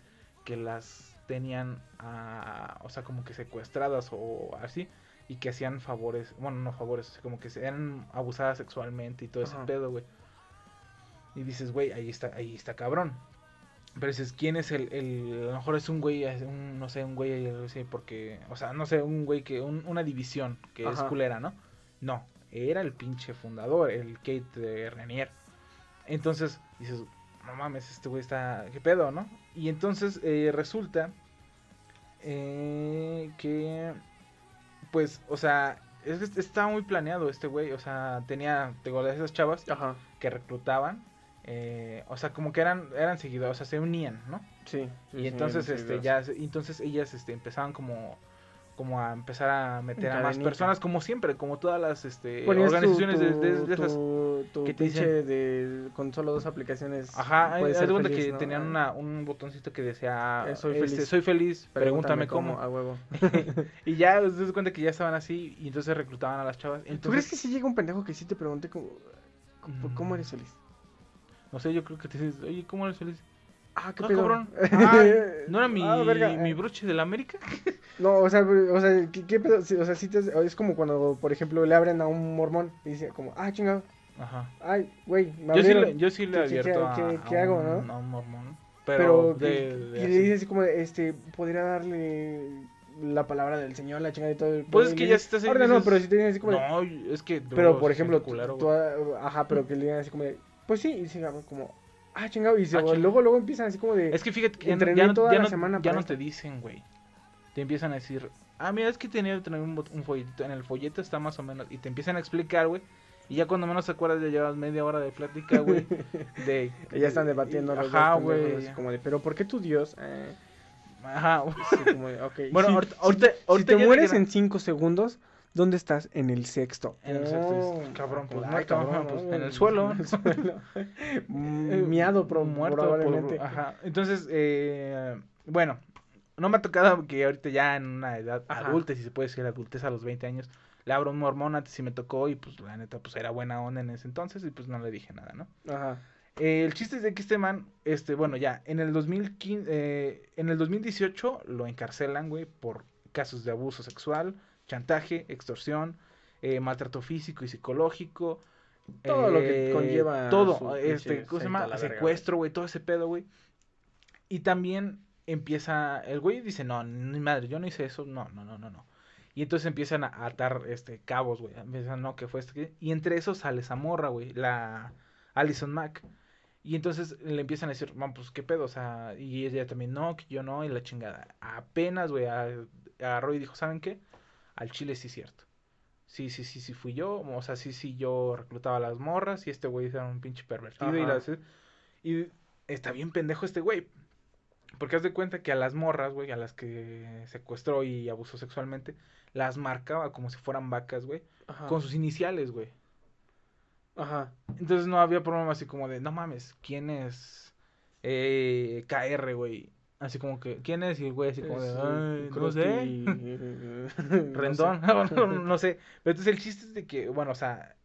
que las tenían, a, o sea, como que secuestradas o así, y que hacían favores, bueno, no favores, o sea, como que se- eran abusadas sexualmente y todo ese pedo, güey. Y dices, güey, ahí está, ahí está cabrón. Pero dices, ¿quién es el, el, a lo mejor es un güey, un, no sé, un güey, porque, o sea, no sé, un güey que, un- una división que es culera, ¿no? No, era el pinche fundador, el Kate de Renier. Entonces, dices, no mames, este güey está, ¿qué pedo, no? Y entonces eh, resulta eh, que, pues, o sea, es estaba muy planeado este güey, o sea, tenía, te de esas chavas Ajá. que reclutaban, eh, o sea, como que eran, eran seguidores, o sea, se unían, ¿no? Sí. sí, y entonces, este, ya, entonces ellas, este, empezaban como, como a empezar a meter a más personas, como siempre, como todas las, este, Ponías tu- organizaciones de, tu- de- de esas. tu- tu que te dicen- de con solo dos aplicaciones. Ajá, de cuenta feliz, que ¿no? tenían Ah, una, un botoncito que decía, Eh, soy este, feliz. soy feliz, pregúntame, cómo. A huevo. y ya, te das cuenta que ya estaban así, y entonces reclutaban a las chavas. Entonces, ¿Tú crees que si llega un pendejo que sí te pregunte cómo, cómo, cómo Mm. eres feliz? No sé, yo creo que te dices, oye, ¿cómo eres feliz? Ah, qué Ah, pedo. cabrón. Ay, ¿No era mi, Ah, verga. mi broche de la América? No, o sea, o sea, ¿qué, qué pedo? O sea, sí te, es como cuando, por ejemplo, le abren a un mormón y dice como, ah, chingado, Ajá. ay, güey, me Yo sí, le, yo sí le he ¿Qué- qué- abierto a, qué- a qué hago, un, no? a un mormón. pero, Pero, que- de, de y le dice así como, este, podría darle la palabra del Señor, la chingada y todo. el Pues pedo", es que ya ahí, Ahora no, pero si te dicen así como, No, es que... pero por se ejemplo, tú- ajá, pero que le digan así como de, pues sí, y se como, ah, chingado, y se- Ah, chingado. luego, luego empiezan así como de, Es que fíjate que ya no, Entrené ya no, toda ya la no- semana ya no esto. te dicen, güey. Te empiezan a decir, ah, mira, es que tenía que tener un, un folletito. En el folleto está más o menos. Y te empiezan a explicar, güey. Y ya cuando menos te acuerdas, ya llevas media hora de plática, güey. De, ya están debatiendo los Ajá, güey. como de, pero ¿por qué tu Dios? Eh, Ajá, sí, como de, ok. Bueno, Si- ahorita- si- ahorita- si ahorita te mueres en 5 segundos, ¿dónde estás? En el sexto. En el sexto, Oh, cabrón, pues, ay, muerto, cabrón, pues, en el suelo. En el suelo. Mm, Eh, Miado, pro- muerto por- probablemente. ajá. Entonces, eh, bueno, no me ha tocado que ahorita ya en una edad Ajá. adulta, si se puede decir adultez a los 20 años, le abro un mormón antes si me tocó y pues la neta pues era buena onda en ese entonces y pues no le dije nada, ¿no? Ajá. Eh, el chiste es de que este man, este, bueno, ya, en el 2015, eh, en el 2018 lo encarcelan, güey, por casos de abuso sexual, chantaje, extorsión, eh, maltrato físico y psicológico. Todo lo que eh, conlleva Todo, este, ¿cómo se llama? Secuestro, güey, todo ese pedo, güey. Y también empieza, el güey dice, no, ni madre, yo no hice eso, no, no, no, no, no. Y entonces empiezan a atar, este, cabos, güey, empiezan, no, que fue que-". y entre esos sale esa morra, güey, la Alison Mack. Y entonces le empiezan a decir, man, pues qué pedo, o sea, y ella también, no, que yo no, y la chingada. Apenas, güey, agarró y dijo, ¿saben qué? Al chile sí es cierto. Sí, sí, sí, sí fui yo, o sea, sí, sí, yo reclutaba a las morras y este güey era un pinche pervertido y, las- y está bien pendejo este güey. Porque haz de cuenta que a las morras, güey, a las que secuestró y abusó sexualmente, las marcaba como si fueran vacas, güey, con sus iniciales, güey. Ajá. Entonces no había problema así como de, no mames, ¿quién es eh, KR, güey? Así como que, ¿quién es? Y el güey así como de, "Ay, no eh, no Rendón, sé. no, sé. Pero entonces el chiste es de que, bueno, o sea,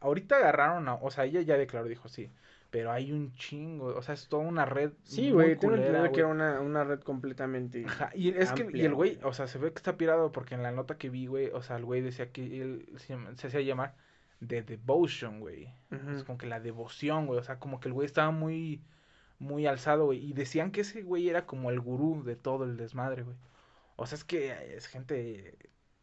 ahorita agarraron a, o sea, ella ya declaró, dijo, sí, pero hay un chingo, o sea, es toda una red Sí, güey, tengo entendido que era una, una red completamente. Ajá, y es que, y el güey, o sea, se ve que está pirado porque en la nota que vi, güey, o sea, el güey decía que él se, llama- se hacía llamar The Devotion, güey. Es como que la devoción, güey, o sea, como que el güey estaba muy, muy alzado, güey, y decían que ese güey era como el gurú de todo el desmadre, güey. O sea, es que es gente,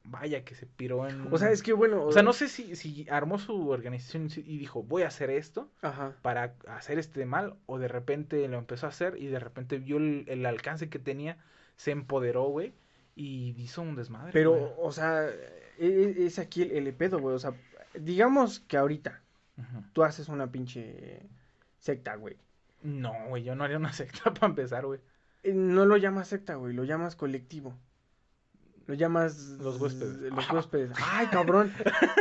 vaya, que se piró en... O sea, es que bueno. O sea, no sé si, si armó su organización y dijo, voy a hacer esto Ajá. para hacer este mal, o de repente lo empezó a hacer y de repente vio el, el alcance que tenía, se empoderó, güey, y hizo un desmadre. Pero, güey. o sea, e- e- es aquí el, el pedo, güey. O sea, digamos que ahorita tú haces una pinche secta, güey. No, güey, yo no haría una secta para empezar, güey. Eh, No lo llamas secta, güey, lo llamas colectivo. Lo llamas... Los huéspedes. Los huéspedes. ¡Ay, cabrón!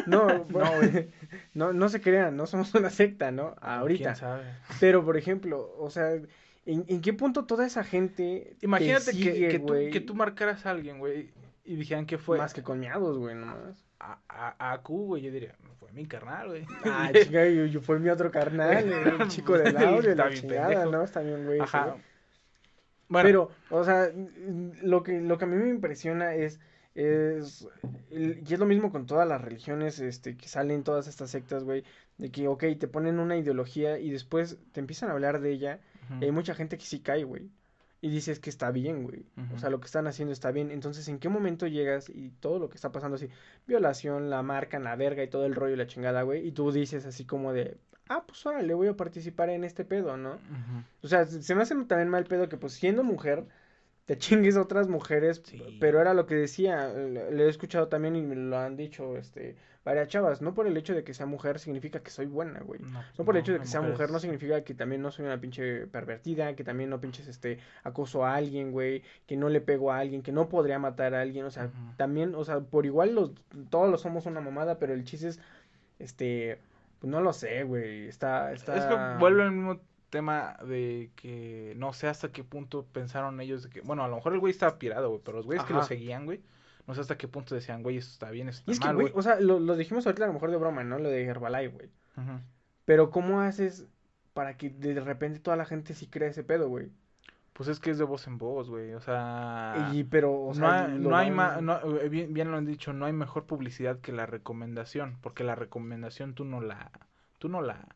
No, No, güey. no, no se crean, no somos una secta, ¿no? ¿Quién Ahorita. sabe? Pero, por ejemplo, o sea, ¿en, en qué punto toda esa gente te Imagínate que, sigue, que, tú, güey? que tú marcaras a alguien, güey, y dijeran que fue Más que con miados, güey, nomás. A, a, a Q, güey, yo diría, fue mi carnal, güey. Ah, chica, yo, yo fue mi otro carnal, el chico del audio, la chingada, pendejo. ¿no? Está bien, güey. Ajá. Bueno, Pero, o sea, lo que, lo que a mí me impresiona es, es, y es lo mismo con todas las religiones, este, que salen todas estas sectas, güey, de que, ok, te ponen una ideología y después te empiezan a hablar de ella, ujú. y hay mucha gente que sí cae, güey, y dices que está bien, güey, o sea, lo que están haciendo está bien, entonces, ¿en qué momento llegas y todo lo que está pasando así, violación, la marcan, la verga y todo el rollo y la chingada, güey, y tú dices así como de, ah, pues ahora le voy a participar en este pedo, ¿no? O sea, se se me hace también mal pedo que pues siendo mujer te chingues a otras mujeres, Sí. pero era lo que decía, le he escuchado también y me lo han dicho este varias chavas, no por el hecho de que sea mujer significa que soy buena, güey. No, No por el no, hecho de que sea mujer no significa que también no soy una pinche pervertida, que también no pinches este acoso a alguien, güey, que no le pego a alguien, que no podría matar a alguien, o sea, también, o sea, por igual los todos los somos una mamada, pero el chiste es este pues no lo sé, güey, está está Es que vuelve al mismo tema de que no sé hasta qué punto pensaron ellos de que, bueno, a lo mejor el güey estaba pirado, güey, pero los güeyes que lo seguían, güey, no sé hasta qué punto decían, güey, eso está bien, eso está Y es que, mal, güey, güey. o sea, lo, lo dijimos ahorita a lo mejor de broma, ¿no? Lo de Herbalife, güey. Pero ¿cómo haces para que de repente toda la gente sí crea ese pedo, güey? Pues es que es de voz en voz, güey, o sea... Y pero, o no sea, lo no hay no, eh, bien, bien lo han dicho, no hay mejor publicidad que la recomendación, porque la recomendación tú no la, tú no la,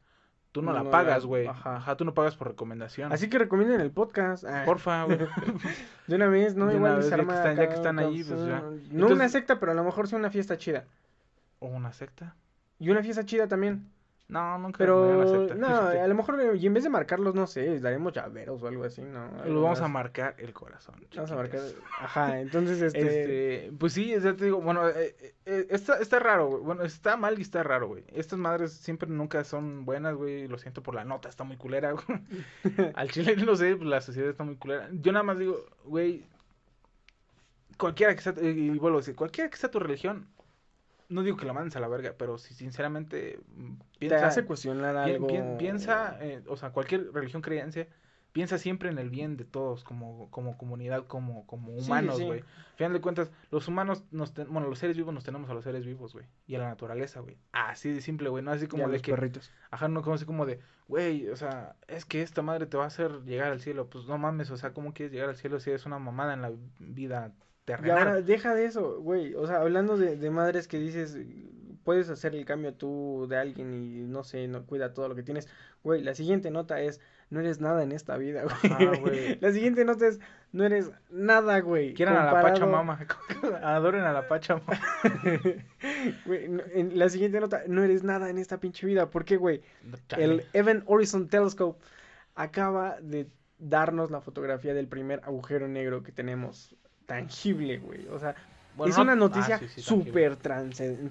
tú no, No la pagas, güey. ajá. Ajá. tú no pagas por recomendación. Así que recomienden el podcast. Ah, Porfa, güey. de una vez, ¿no? De Igual se vez, ya que están- ya que están ahí, pues, ya. No una secta, pero a lo mejor sí una fiesta chida. o una secta. Y una fiesta chida también. No, nunca Pero, no, a lo mejor, eh, y en vez de marcarlos, no sé, daremos llaveros o algo así, ¿no? Lo vamos a marcar el corazón. Vamos a marcar. chiquitos. Ajá, entonces, este. Este, pues sí, ya te digo, bueno, eh, eh, eh, está, está raro, güey. Bueno, está mal y está raro, güey. Estas madres siempre nunca son buenas, güey. Lo siento por la nota, está muy culera, güey. Al chile no sé, pues, la sociedad está muy culera. Yo nada más digo, güey, cualquiera que sea, y vuelvo a decir, cualquiera que sea tu religión, no digo que la mandes a la verga, pero si sinceramente mm, te piensa, hace cuestionar algo. pi- piensa, eh, o sea, cualquier religión creencia, piensa siempre en el bien de todos como, como comunidad, como, como Sí, humanos, sí. güey. Al final de cuentas, los humanos, nos ten- bueno, los seres vivos nos tenemos a los seres vivos, güey. Y a la naturaleza, güey. Así de simple, güey. No así Y como a de los que, perritos. ajá, no como así como de, güey, o sea, es que esta madre te va a hacer llegar al cielo. Pues no mames, o sea, ¿cómo quieres llegar al cielo si eres una mamada en la vida Y ahora, deja de eso, güey. O sea, hablando de, de madres que dices, puedes hacer el cambio tú de alguien y no sé, no cuida todo lo que tienes. Güey, la siguiente nota es, no eres nada en esta vida, güey. Ajá, güey. La siguiente nota es, no eres nada, güey. Quieran a la Pachamama. Adoren a la Pachamama. Güey, no- en la siguiente nota, no eres nada en esta pinche vida. ¿Por qué, güey? Chale. El Event Horizon Telescope acaba de darnos la fotografía del primer agujero negro que tenemos tangible, güey. O sea, Bueno, es no- una ah, noticia sí, sí, tranquilo. súper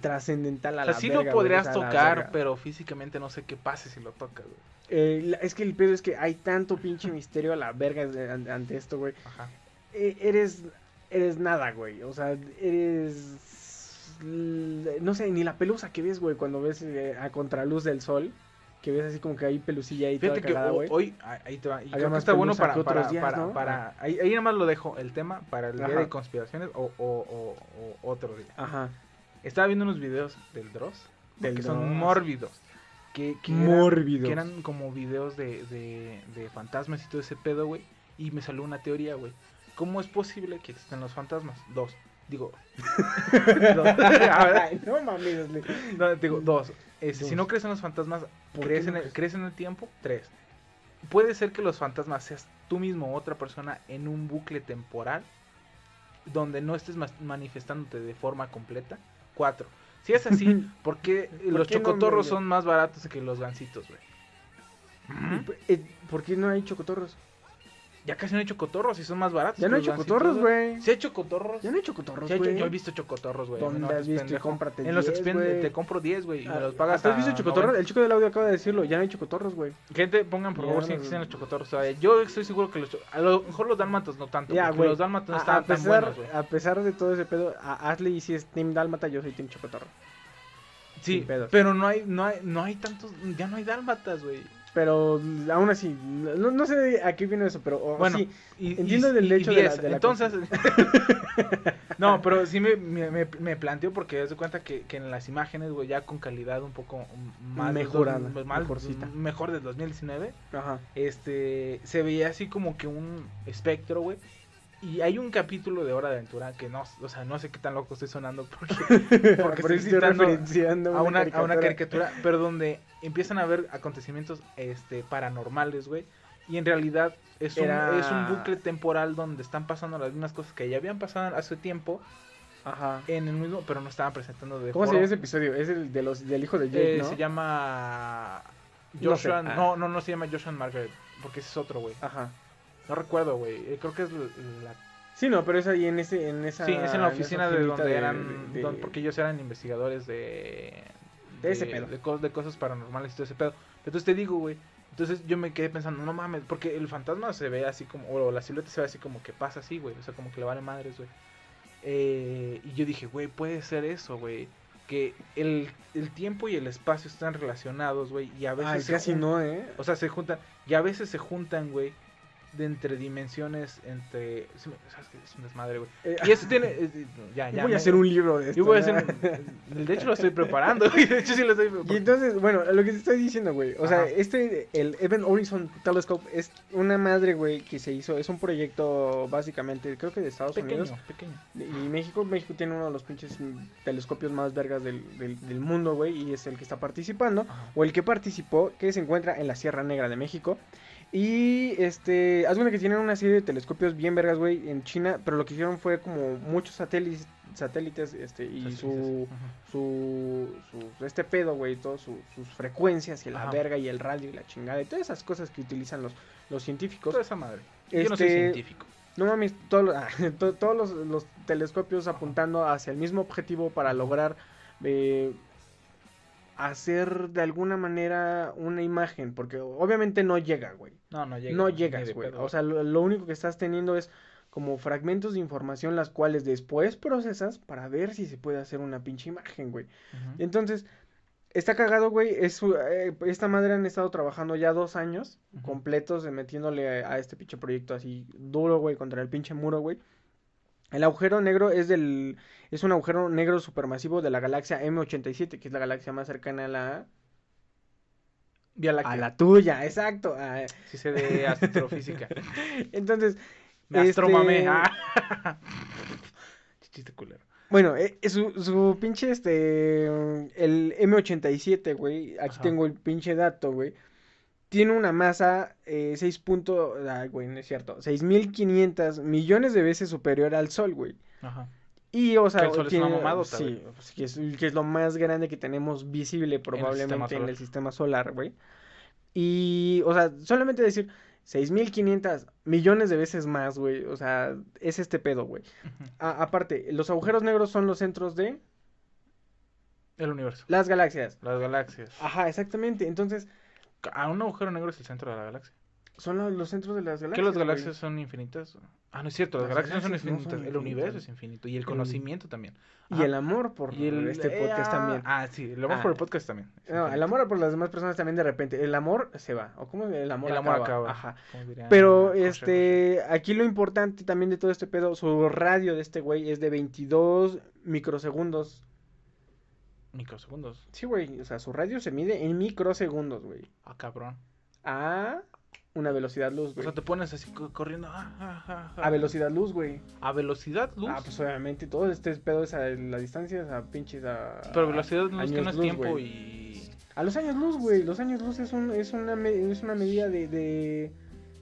trascendental a O sea, la sí verga, lo podrías tocar, pero físicamente no sé qué pase si lo tocas, güey. Eh, es que el pedo es que hay tanto pinche misterio a la verga an- ante esto, güey. Ajá. Eh, eres eres nada, güey. O sea, eres no sé, ni la pelusa que ves, güey, cuando ves eh, a contraluz del sol, que ves así como que hay pelusilla ahí toda Fíjate que cagada, ho- güey. hoy, ah, ahí te va, y creo que está bueno para, que para, días, para, ¿no? para- ahí, ahí nada más lo dejo, el tema para el día de conspiraciones o, o, o, o otro día. Ajá. Estaba viendo unos videos del Dross, Del que son mórbidos. Que, que eran- Mórbidos. que eran como videos de, de, de fantasmas y todo ese pedo, güey. Y me salió una teoría, güey. ¿Cómo es posible que existen los fantasmas? Dos. Digo. dos. Ay, no mames, no, digo, dos. Es, Dos. Si no crees en los fantasmas, ¿Por ¿crees en, el, crees? ¿crees en el tiempo? Tres. Puede ser que los fantasmas seas tú mismo o otra persona en un bucle temporal donde no estés manifestándote de forma completa. Cuatro. Si es así, ¿por qué los qué no, chocotorros son más baratos que los gancitos, güey? Eh, ¿Por qué no hay chocotorros? Ya casi no hay chocotorros y son más baratos. Ya no hay chocotorros, güey. ¿Sí hay chocotorros? Ya no hay chocotorros, Sí güey. yo he visto chocotorros, güey. ¿Dónde No, has visto y cómprate En los 10, expendes güey? te compro 10, güey, y me Ah, los pagas ¿Has a visto chocotorros? 90. El chico del audio acaba de decirlo, ya no hay chocotorros, güey. Gente, pongan por Ya, favor si existen los chocotorros. Yo estoy seguro que los a lo mejor los dálmatas no tanto, Ya, porque güey. los dálmatas no estaban tan buenos, güey. a pesar de todo ese pedo, a Ashley si es Team Dálmata, yo soy Team Chocotorro. Sí, pero no hay no hay no hay tantos ya no hay dálmatas, güey. Pero aún así, no, no sé a qué vino eso, pero o- Bueno, sí, Y, Entiendo y- del y hecho de la- 10. de la Entonces, no, pero sí me, me, me, planteo porque das de cuenta que, que en las imágenes, güey, ya con calidad un poco más Mejorada, dos- más- mejorcita. mejor del 2019, ajá. este, se veía así como que un espectro, güey. Y hay un capítulo de Hora de Aventura que no, o sea, no sé qué tan loco estoy sonando porque, porque Por estoy referenciando a una, a una caricatura. pero donde empiezan a haber acontecimientos este, paranormales, güey. Y en realidad es un, Era- es un bucle temporal donde están pasando las mismas cosas que ya habían pasado hace tiempo Ajá. en el mismo, pero no estaban presentando de ¿Cómo se llama ese episodio? Es el de los, del hijo de Jake, Eh, ¿no? Se llama No sé. Joshua, Ah. no, no, no se llama Joshua and Margaret, porque ese es otro, güey. Ajá. No recuerdo, güey. eh, Creo que es la, la- Sí, no, pero es ahí en ese, en esa. sí, es en la oficina de donde eran, de- don- porque ellos eran investigadores de De ese pedo. de, de cosas paranormales y todo ese pedo. Entonces te digo, güey. Entonces yo me quedé pensando, no mames, porque el fantasma se ve así como, o la silueta se ve así como que pasa así, güey. O sea, como que le vale madres, güey. Eh, y yo dije, güey, puede ser eso, güey. Que el, el tiempo y el espacio están relacionados, güey. Y a veces Ay, casi no, ¿eh? O sea, se juntan. Y a veces se juntan, güey. De entre dimensiones, entre. es un- desmadre, güey. Eh, Y eso tiene. eh, Ya, yo ya. voy me- a hacer un libro de esto. Yo voy a hacer. un- De hecho, lo estoy preparando, güey. De hecho, sí lo estoy Y preparando. entonces, bueno, lo que te estoy diciendo, güey. O sea, este, el Event Horizon Telescope es una madre, güey, que se hizo. Es un proyecto básicamente, creo que de Estados Pequeño, Unidos. pequeño. Y México, México tiene uno de los pinches telescopios más vergas del, del, del mundo, güey. Y es el que está participando. Ajá. O el que participó, que se encuentra en la Sierra Negra de México. Y este, haz que tienen una serie de telescopios bien vergas, güey, en China. Pero lo que hicieron fue como muchos satélites, satélites este, y su, su, su- este pedo, güey, todas su- sus frecuencias y la Ajá. verga y el radio y la chingada y todas esas cosas que utilizan los, los científicos. Toda esa madre. Yo no soy Este, científico. No mames, todos los- to- todos los, los telescopios apuntando hacia el mismo objetivo para lograr eh, hacer de alguna manera una imagen, porque obviamente no llega, güey. No, no llega. No llegas, güey. O sea, lo, lo único que estás teniendo es como fragmentos de información las cuales después procesas para ver si se puede hacer una pinche imagen, güey. Entonces, está cagado, güey. Es, eh, esta madre han estado trabajando ya dos años completos metiéndole a, a este pinche proyecto así duro, güey, contra el pinche muro, güey. El agujero negro es del es un agujero negro supermasivo de la galaxia M87, que es la galaxia más cercana a la Vía Láctea. a la tuya, exacto. ah, Sí sé de astrofísica. Entonces, Me Este- astromamé. Chiste culero. Bueno, eh, su, su pinche, este, el M87, güey, aquí Ajá. tengo el pinche dato, güey, tiene una masa eh, 6 punto, ay, güey, no es cierto, 6.500 millones de veces superior al Sol, güey. Ajá. Y, o sea, Que el Sol es una sí, pues, que, es, que es lo más grande que tenemos visible probablemente en el sistema solar, güey. Y, o sea, solamente decir, 6.500 millones de veces más, güey. O sea, es este pedo, güey. A- aparte, los agujeros negros son los centros de El universo. las galaxias. Las galaxias. Ajá, exactamente. Entonces, A un agujero negro es el centro de la galaxia. Son los, los centros de las galaxias. ¿Que las güey. galaxias son infinitas? Ah, no es cierto, las, Las galaxias, no son no infinitas. son el universo es infinito. Y el El- conocimiento también. Y Ajá. el amor por Y el, este podcast ah, también. Ah, sí, el amor Ah. por el podcast también. No, el amor por las demás personas también de repente. El amor se va. ¿O cómo el amor el amor acaba? acaba. Ajá. Pero este, aquí lo importante también de todo este pedo, su radio de este güey es de 22 microsegundos. Microsegundos. Sí, güey, o sea, su radio se mide en microsegundos, güey. Ah, cabrón. A una velocidad luz, O güey. sea, te pones así co- corriendo. ah, ah, ah. A velocidad luz, güey. A velocidad luz. Ah, pues obviamente todo este pedo es a la distancia, a pinches a... Pero velocidad luz que no es luz, tiempo güey. y. A los años luz, güey. Los años luz es, un, es, una, me- es una medida de, de,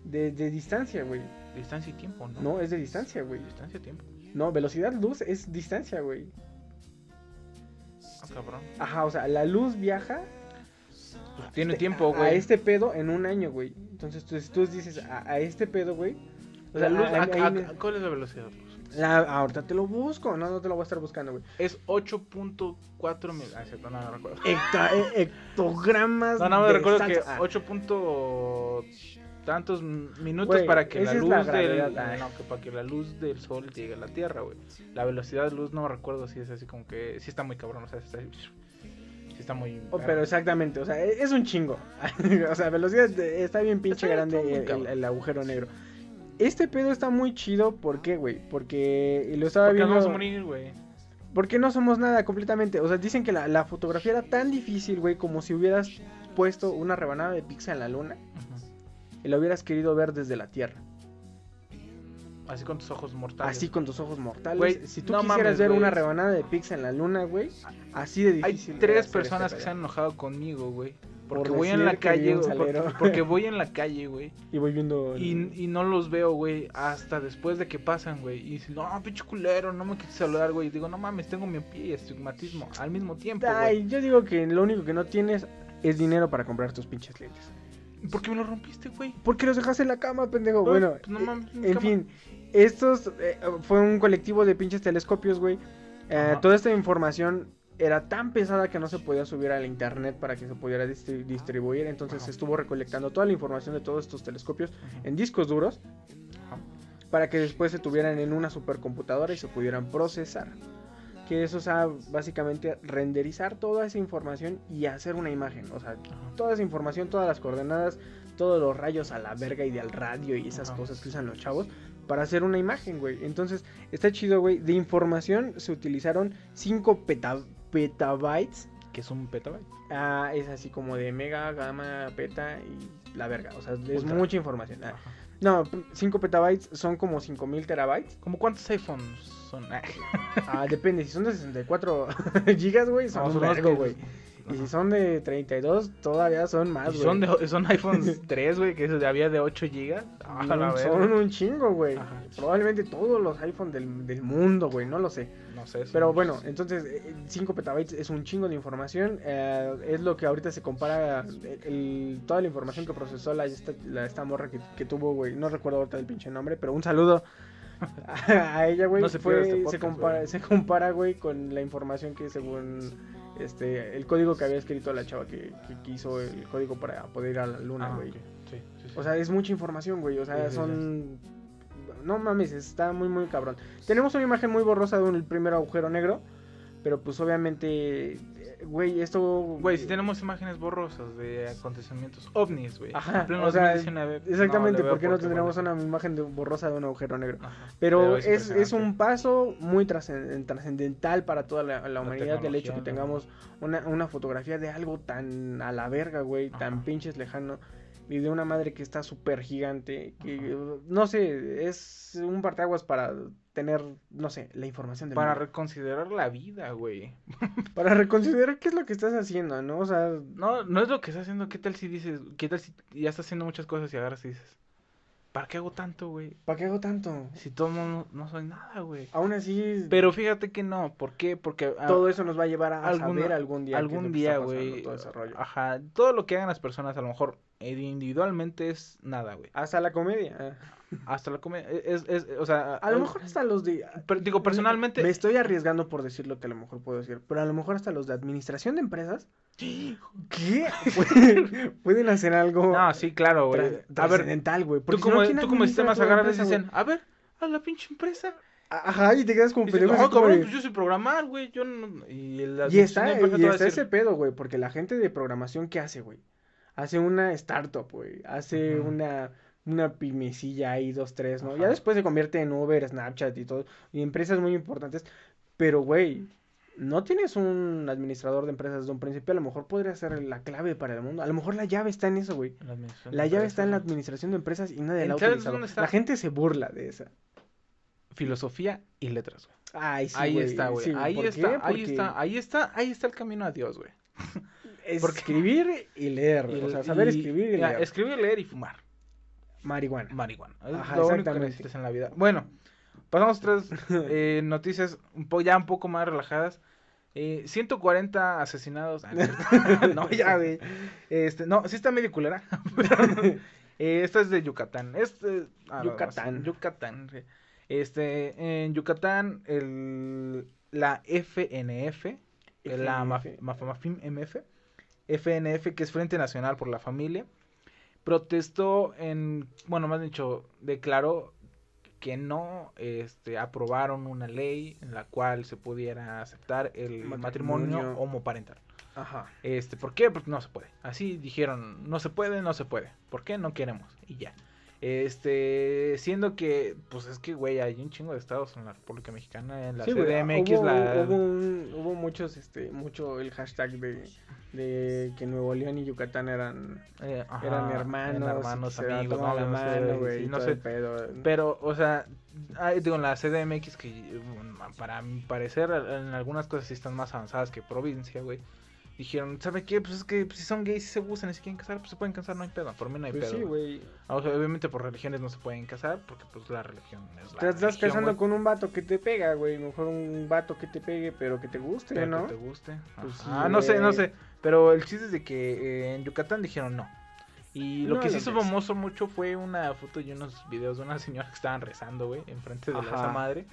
de, de distancia, güey. Distancia y tiempo, ¿no? No, es de distancia, güey. Distancia y tiempo. No, velocidad luz es distancia, güey. Ah, cabrón. Ajá, o sea, la luz viaja Pues tiene tiempo, a, güey. a este pedo en un año, güey. Entonces tú, tú dices a, a este pedo, güey. O sea, luz, a- a- ¿Cuál es la velocidad luz? la- ahorita te lo busco, no, no te lo voy a estar buscando, güey. Es 8.4 mil. Ah, cierto, no, no recuerdo. Hecta- eh, hectogramas. No, no me recuerdo que salsa. Ah, 8 punto tantos minutos Güey, para que la luz la del no, que para que la luz del sol llegue a la tierra, güey. La velocidad de luz no me recuerdo si es así como que sí está muy cabrón, o sea, está, está muy Oh, pero exactamente, o sea, e- es un chingo. o sea, velocidad de- está bien pinche Está- grande el, cabrón. el- el agujero negro. Este pedo está muy chido, ¿por qué, güey? Porque lo estaba porque viendo. vamos a morir, güey. Porque no somos nada completamente. O sea, dicen que la, la fotografía era tan difícil, güey, como si hubieras puesto una rebanada de pizza en la luna y la hubieras querido ver desde la Tierra. Así con tus ojos mortales. Así con tus ojos mortales. Si tú no quisieras mames, ver una rebanada de pizza en la luna, güey, así de Hay difícil. tres era hacer personas que se han enojado conmigo, güey. Porque Por voy en la calle, un güey, por- salero. porque voy en la calle, güey. Y voy viendo. el- Y, y no los veo, güey, hasta después de que pasan, güey. Y dicen, no, pinche culero, no me quise saludar, güey. Y digo, no mames, tengo miopía y estigmatismo al mismo tiempo. Ay, yo digo que lo único que no tienes es dinero para comprar tus pinches lentes. ¿Por qué me lo rompiste, güey? ¿Por qué los dejaste en la cama, pendejo? Bueno, pues no eh, mames, en cama. fin, estos eh, fue un colectivo de pinches telescopios, güey. Eh, toda esta información era tan pesada que no se podía subir al internet para que se pudiera distri- distribuir. Entonces se estuvo recolectando toda la información de todos estos telescopios en discos duros para que después se tuvieran en una supercomputadora y se pudieran procesar. Que eso, o sea, básicamente renderizar toda esa información y hacer una imagen. O sea, toda esa información, todas las coordenadas, todos los rayos a la verga y del radio y esas cosas que usan los chavos para hacer una imagen, güey. Entonces, está chido, güey. De información se utilizaron 5 petabytes. Que es un petabyte. Ah, es así como de mega, gamma, peta y la verga. O sea, es Ultra. mucha información. Ah, no, 5 petabytes son como 5000 terabytes. ¿Cómo cuántos iPhones son? Ah, Ah, depende, si son de 64 gigas, güey, son no, un vergo, que- güey. Y si son de 32, todavía son más, güey. son, de, son iPhones 3, güey, que había de 8 gigas. Ah, No, verga. son un chingo, güey. Probablemente todos los iPhones del, del mundo, güey, no lo sé. No sé. Pero muchos. bueno, entonces 5 petabytes es un chingo de información. eh, es lo que ahorita se compara el- el- toda la información que procesó la, esta, la- esta morra que, que tuvo, güey. No recuerdo ahorita el pinche nombre, pero un saludo a, ella, güey. No se Fue- pierda este se, podcast, compara, güey. se compara, güey, con la información que según este el código que había escrito la chava que, que quiso el código para poder ir a la luna, Ah, güey. Sí, sí, sí. O sea, es mucha información, güey. O sea, son. No mames, está muy, muy cabrón. Tenemos una imagen muy borrosa de un primer agujero negro. Pero pues obviamente. Güey, esto. Güey, si tenemos imágenes borrosas de acontecimientos ovnis, güey. Ajá, en pleno o sea, 2019, Exactamente, le veo ¿por qué no tendríamos bueno. una imagen de, borrosa de un agujero negro? Ajá. Pero, es es, es un paso muy trascen- trascendental para toda la, la humanidad el hecho que tengamos una, una fotografía de algo tan a la verga, güey, tan pinches lejano. Y de una madre que está súper gigante. Que, no sé, es un parteaguas para tener, no sé, la información del Para mundo. reconsiderar la vida, güey. Para reconsiderar qué es lo que estás haciendo, ¿no? O sea, No, no es lo que estás haciendo. ¿Qué tal si dices, qué tal si ya estás haciendo muchas cosas y agarras y dices, ¿para qué hago tanto, güey? ¿para qué hago tanto? Si todo no, no soy nada, güey. Aún así, Pero fíjate que no, ¿por qué? Porque ah, todo eso nos va a llevar a alguna- saber algún día. algún día, güey. Todo ese rollo. Ajá, todo lo que hagan las personas, a lo mejor individualmente es nada, güey. Hasta la comedia. ah. Hasta la comedia. Es, es, o sea. A lo mejor hasta los de... pero, digo, personalmente. Me estoy arriesgando por decir lo que a lo mejor puedo decir, pero a lo mejor hasta los de administración de empresas. ¿Qué? Pueden, pueden hacer algo No, sí, claro, güey. trascendental, güey. tú porque si no, como, ¿quién tú como sistemas la agarras y dicen, a ver, a la pinche empresa. Ajá, y te quedas como pendejo. no, como cabrón, pues yo soy programar, güey. Yo no. Y, el Y está, y está decir, ese pedo, güey, porque la gente de programación, ¿qué hace, güey? Hace una startup, güey. Hace una, una pymecilla ahí, dos, tres, ¿no? Ya después se convierte en Uber, Snapchat y todo. Y empresas muy importantes. Pero, güey, no tienes un administrador de empresas de un principio. A lo mejor podría ser la clave para el mundo. A lo mejor la llave está en eso, güey. La, llave está en la administración de empresas y nadie la ha. La gente se burla de esa. Filosofía y letras, güey. Ay, sí, ahí está, güey. sí, ahí ¿por está, ahí está, ahí está, ahí está el camino a Dios, güey. Porque- Escribir y leer, Y o sea, saber y- escribir y leer. Escribir, leer y fumar. Marihuana. Marihuana. Es Ajá, lo único que exactamente. necesitas en la vida. Bueno, pasamos a otras eh, noticias un po- ya un poco más relajadas. Eh, 140 asesinados. Ah, no, ya, güey. Este, no, sí está medio culera. pero. Eh, esta es de Yucatán. Este, ah, Yucatán. no, Yucatán. Este, en Yucatán, el, la FNF, eh, la Maf- FNF. Mafamafim MF, FNF, que es Frente Nacional por la Familia, protestó en, bueno, más dicho, declaró que no este, aprobaron una ley en la cual se pudiera aceptar el matrimonio, Matrimonio. homoparental. Ajá. Este, ¿por qué? Porque no se puede. Así dijeron, no se puede, no se puede. ¿Por qué? No queremos. Y ya. Este, siendo que, pues es que, güey, hay un chingo de estados en la República Mexicana, en la Sí, güey, CDMX, hubo, la... hubo, un- hubo muchos, este, mucho el hashtag de, de que Nuevo León y Yucatán eran, eh, ajá, eran hermanos, hermanos, amigos, tomaban la no, mano, güey, no sé, pedo. Pero, o sea, hay- digo, en la CDMX, que para mi parecer, en algunas cosas sí están más avanzadas que provincia, güey. Dijeron, ¿sabe qué? Pues es que pues, si son gays y se gustan y se quieren casar, pues se pueden casar, no hay pedo. Por mí no hay Pues pedo. sí, güey. güey. O sea, obviamente por religiones no se pueden casar, porque pues la religión es la Te estás religión, casando con un vato que te pega, güey. Mejor un vato que te pegue, pero que te guste, Pero ¿no? que te guste. Pues sí, ah, no sé, no sé. Pero el chiste es de que eh, en Yucatán dijeron no. Y lo No que lo hizo famoso mucho fue una foto y unos videos de una señora que estaban rezando, güey, enfrente de la- esa madre.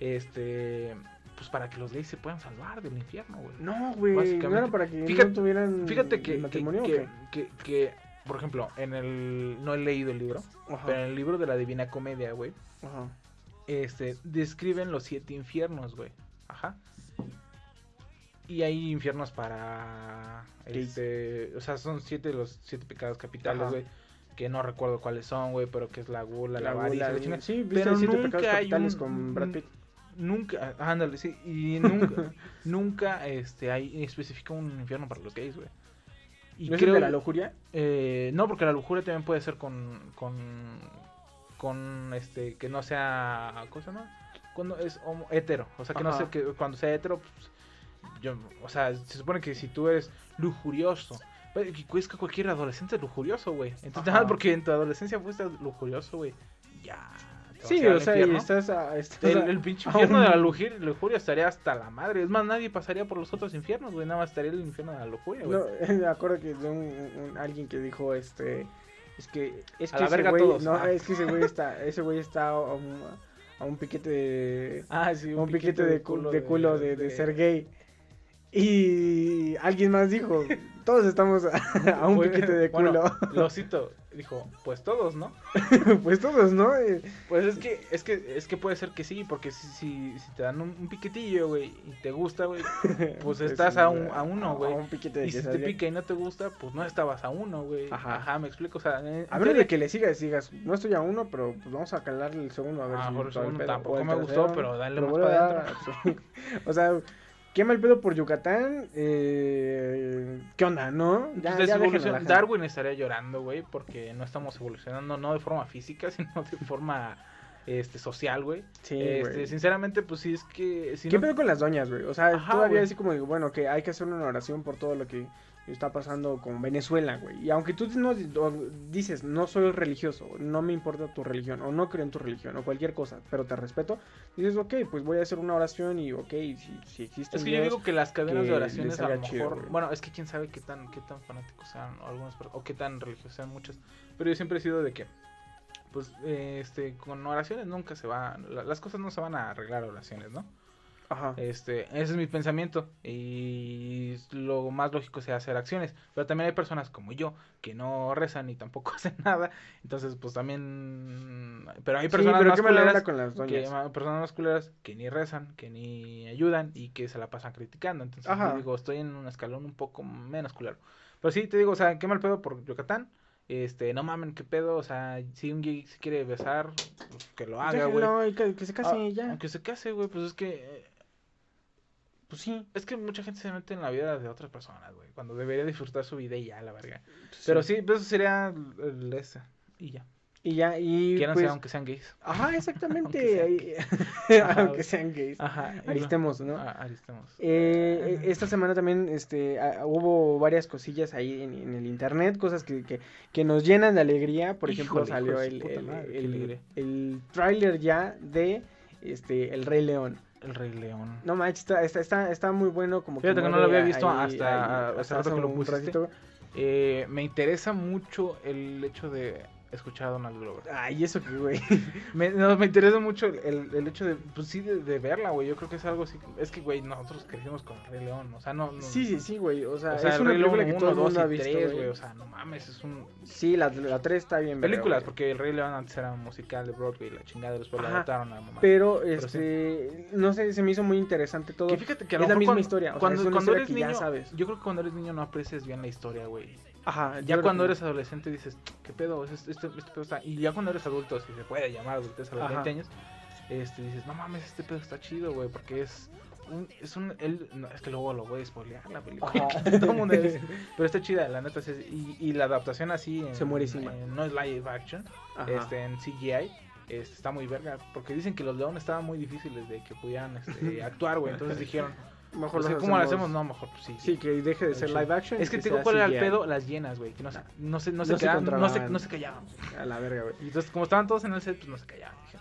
Este, pues para que los gays se puedan salvar del infierno, güey. No, güey. Era para que Fíjate- no tuvieran Fíjate que, matrimonio. ¿o que, que- que, por ejemplo, en el, no he leído el libro, Ajá. pero en el libro de la Divina Comedia, güey, Ajá. este, describen los siete infiernos, güey. Ajá. Y hay infiernos para, este, o sea, son siete los siete pecados capitales, güey. Que no recuerdo cuáles son, güey, pero que es la gula, la, La avaricia, la. Sí, Pero siete nunca pecados hay capitales un- con Brad Pitt. Nunca, ah, ándale, sí, y nunca, nunca, este, hay especifica un infierno para los gays, güey. Y ¿No es el de la lujuria? eh, no, porque la lujuria también puede ser con, con, con, este, que no sea, ¿cómo se llama? Cuando es homo- hetero, o sea, que no sé, que cuando sea hetero, pues, yo, o sea, se supone que si tú eres lujurioso, pues, que es que cualquier adolescente es lujurioso, güey. Entonces, Ajá. porque en tu adolescencia fuiste lujurioso, güey, ya. Sí, o sea, y estás, a- estás El, a- el pinche infierno de la lujuria, lujuria estaría hasta la madre. Es más, nadie pasaría por los otros infiernos, güey. Nada más estaría el infierno de la lujuria, güey. No, me acuerdo que de un, un- alguien que dijo este es que es A que la ese verga güey, todos. no, Ah. es que ese güey está ese güey está a un, a un piquete de Ah, sí, a un piquete de culo de, culo de, de ser gay. Y alguien más dijo, todos estamos a, a un piquete de bueno, culo. Lo cito, dijo, pues todos, ¿no? pues todos, ¿no? Pues es que, es que, es que puede ser que sí, porque si, si, si te dan un, un piquetillo, güey, y te gusta, güey, pues estás sí, a, un, a uno, güey. A un piquete de Y si te pica y no te gusta, pues no estabas a uno, güey. Ajá. Ajá. me explico, o sea, en- A en menos de que le sigas, digas, no estoy a uno, pero pues vamos a calarle el segundo a ver Ah, si por el segundo tampoco el me gustó, pero dale más para a dar, sí. O sea, qué mal pedo por Yucatán. Eh, ¿Qué onda, no? Ya, Pues ya. Darwin estaría llorando, güey, porque no estamos evolucionando, no de forma física, sino de forma este social, güey. Sí, este, sinceramente, pues sí es que si ¿Qué no- pedo con las doñas, güey? O sea, Ajá, todavía güey. así como, digo, bueno, que hay que hacer una oración por todo lo que está pasando con Venezuela, güey. Y aunque tú no dices, no soy religioso, no me importa tu religión, o no creo en tu religión, o cualquier cosa, pero te respeto, dices, ok, pues voy a hacer una oración y, ok, si, si existe Es que yo digo que las cadenas que de oraciones a lo chido, mejor. bueno, es que quién sabe qué tan, qué tan fanáticos sean algunos o qué tan religiosos sean muchos. Pero yo siempre he sido de que, pues, eh, este, con oraciones nunca se va, la- las cosas no se van a arreglar oraciones, ¿no? Ajá. Este, ese es mi pensamiento y lo más lógico sea hacer acciones, pero también hay personas como yo que no rezan ni tampoco hacen nada, entonces pues también, pero hay Sí, personas pero más culeras con las que personas más culeras que ni rezan, que ni ayudan y que se la pasan criticando. Entonces, Ajá. yo digo, estoy en un escalón un poco menos culero. Pero sí, te digo, o sea, qué mal pedo por Yucatán. Este, no mamen, qué pedo. O sea, si un gay se quiere besar, pues, que lo haga, güey. Y que, que se case Ah, ya. Aunque se case, güey, pues es que. Eh, Pues sí. Es que mucha gente se mete en la vida de otras personas, güey. Cuando debería disfrutar su vida y ya, la verga. Pero sí, pues eso sería el, ese. Y ya. Y ya, y Quieran pues... ser, aunque sean gays. Ajá, Aunque exactamente. Ajá, Aunque sean gays. Ajá. Aristemos, ¿no? Ah, aristemos. Eh, Ajá. esta semana también este, ah, hubo varias cosillas ahí en, en el internet, cosas que, que, que nos llenan de alegría. Por ejemplo, Híjole, salió el, el, el, el tráiler ya de este, El Rey León. El Rey León. No manches, está, está, está, está muy bueno. Como Fíjate que no lo había visto ahí- hasta- ahí- hace rato que lo un pusiste. ratito. Eh, me interesa mucho el hecho de escuchar a Donald Glover. Ay, eso que, güey. Me, no, me interesa mucho el, el- hecho de, pues sí, de, de verla, güey. Yo creo que es algo así. Es que, güey, nosotros crecimos con Rey León. O sea, no. no Sí, sí, sí, güey. O sea, O sea, es una Rey León película que todo el 1, mundo 2 ha y visto. 3, güey. O sea, no mames, es un. Sí, la, la 3 está bien. Películas, porque el Rey León antes era un musical de Broadway la chingada después la Ajá, adaptaron a mamá. Pero, sí. este, no sé, se me hizo muy interesante todo. Que fíjate que a lo es la misma cuando- historia, o sea, Cuando, es una cuando historia eres que niño, ya sabes. yo creo que cuando eres niño no aprecias bien la historia, güey. Ajá, Ya cuando eres adolescente dices, ¿qué pedo? Este, este, este pedo está... Y ya cuando eres adulto, si se puede llamar adultez a los Ajá. 20 años, este, dices, no mames, este pedo está chido, güey, porque es un... Es un él, no, es que luego lo voy a spoilear la película. Todo mundo dice, pero está chida, la neta. sí, y, y la adaptación así... En, Se muere en- no es live action, Ajá. este, en CGI. este, está muy verga, porque dicen que los leones estaban muy difíciles de que pudieran este, actuar, güey. Entonces dijeron, Mejor pues, los ¿cómo lo hacemos? No, mejor pues sí. Sí, que deje de ser live action. Es y que te digo cuál era el CGI. pedo, las llenas, güey, que no se, no se, no se, No se quedaban, no, se, controlaban. no se callaban. A la verga, güey. Y entonces, como estaban todos en el set, pues no se callaban. dije,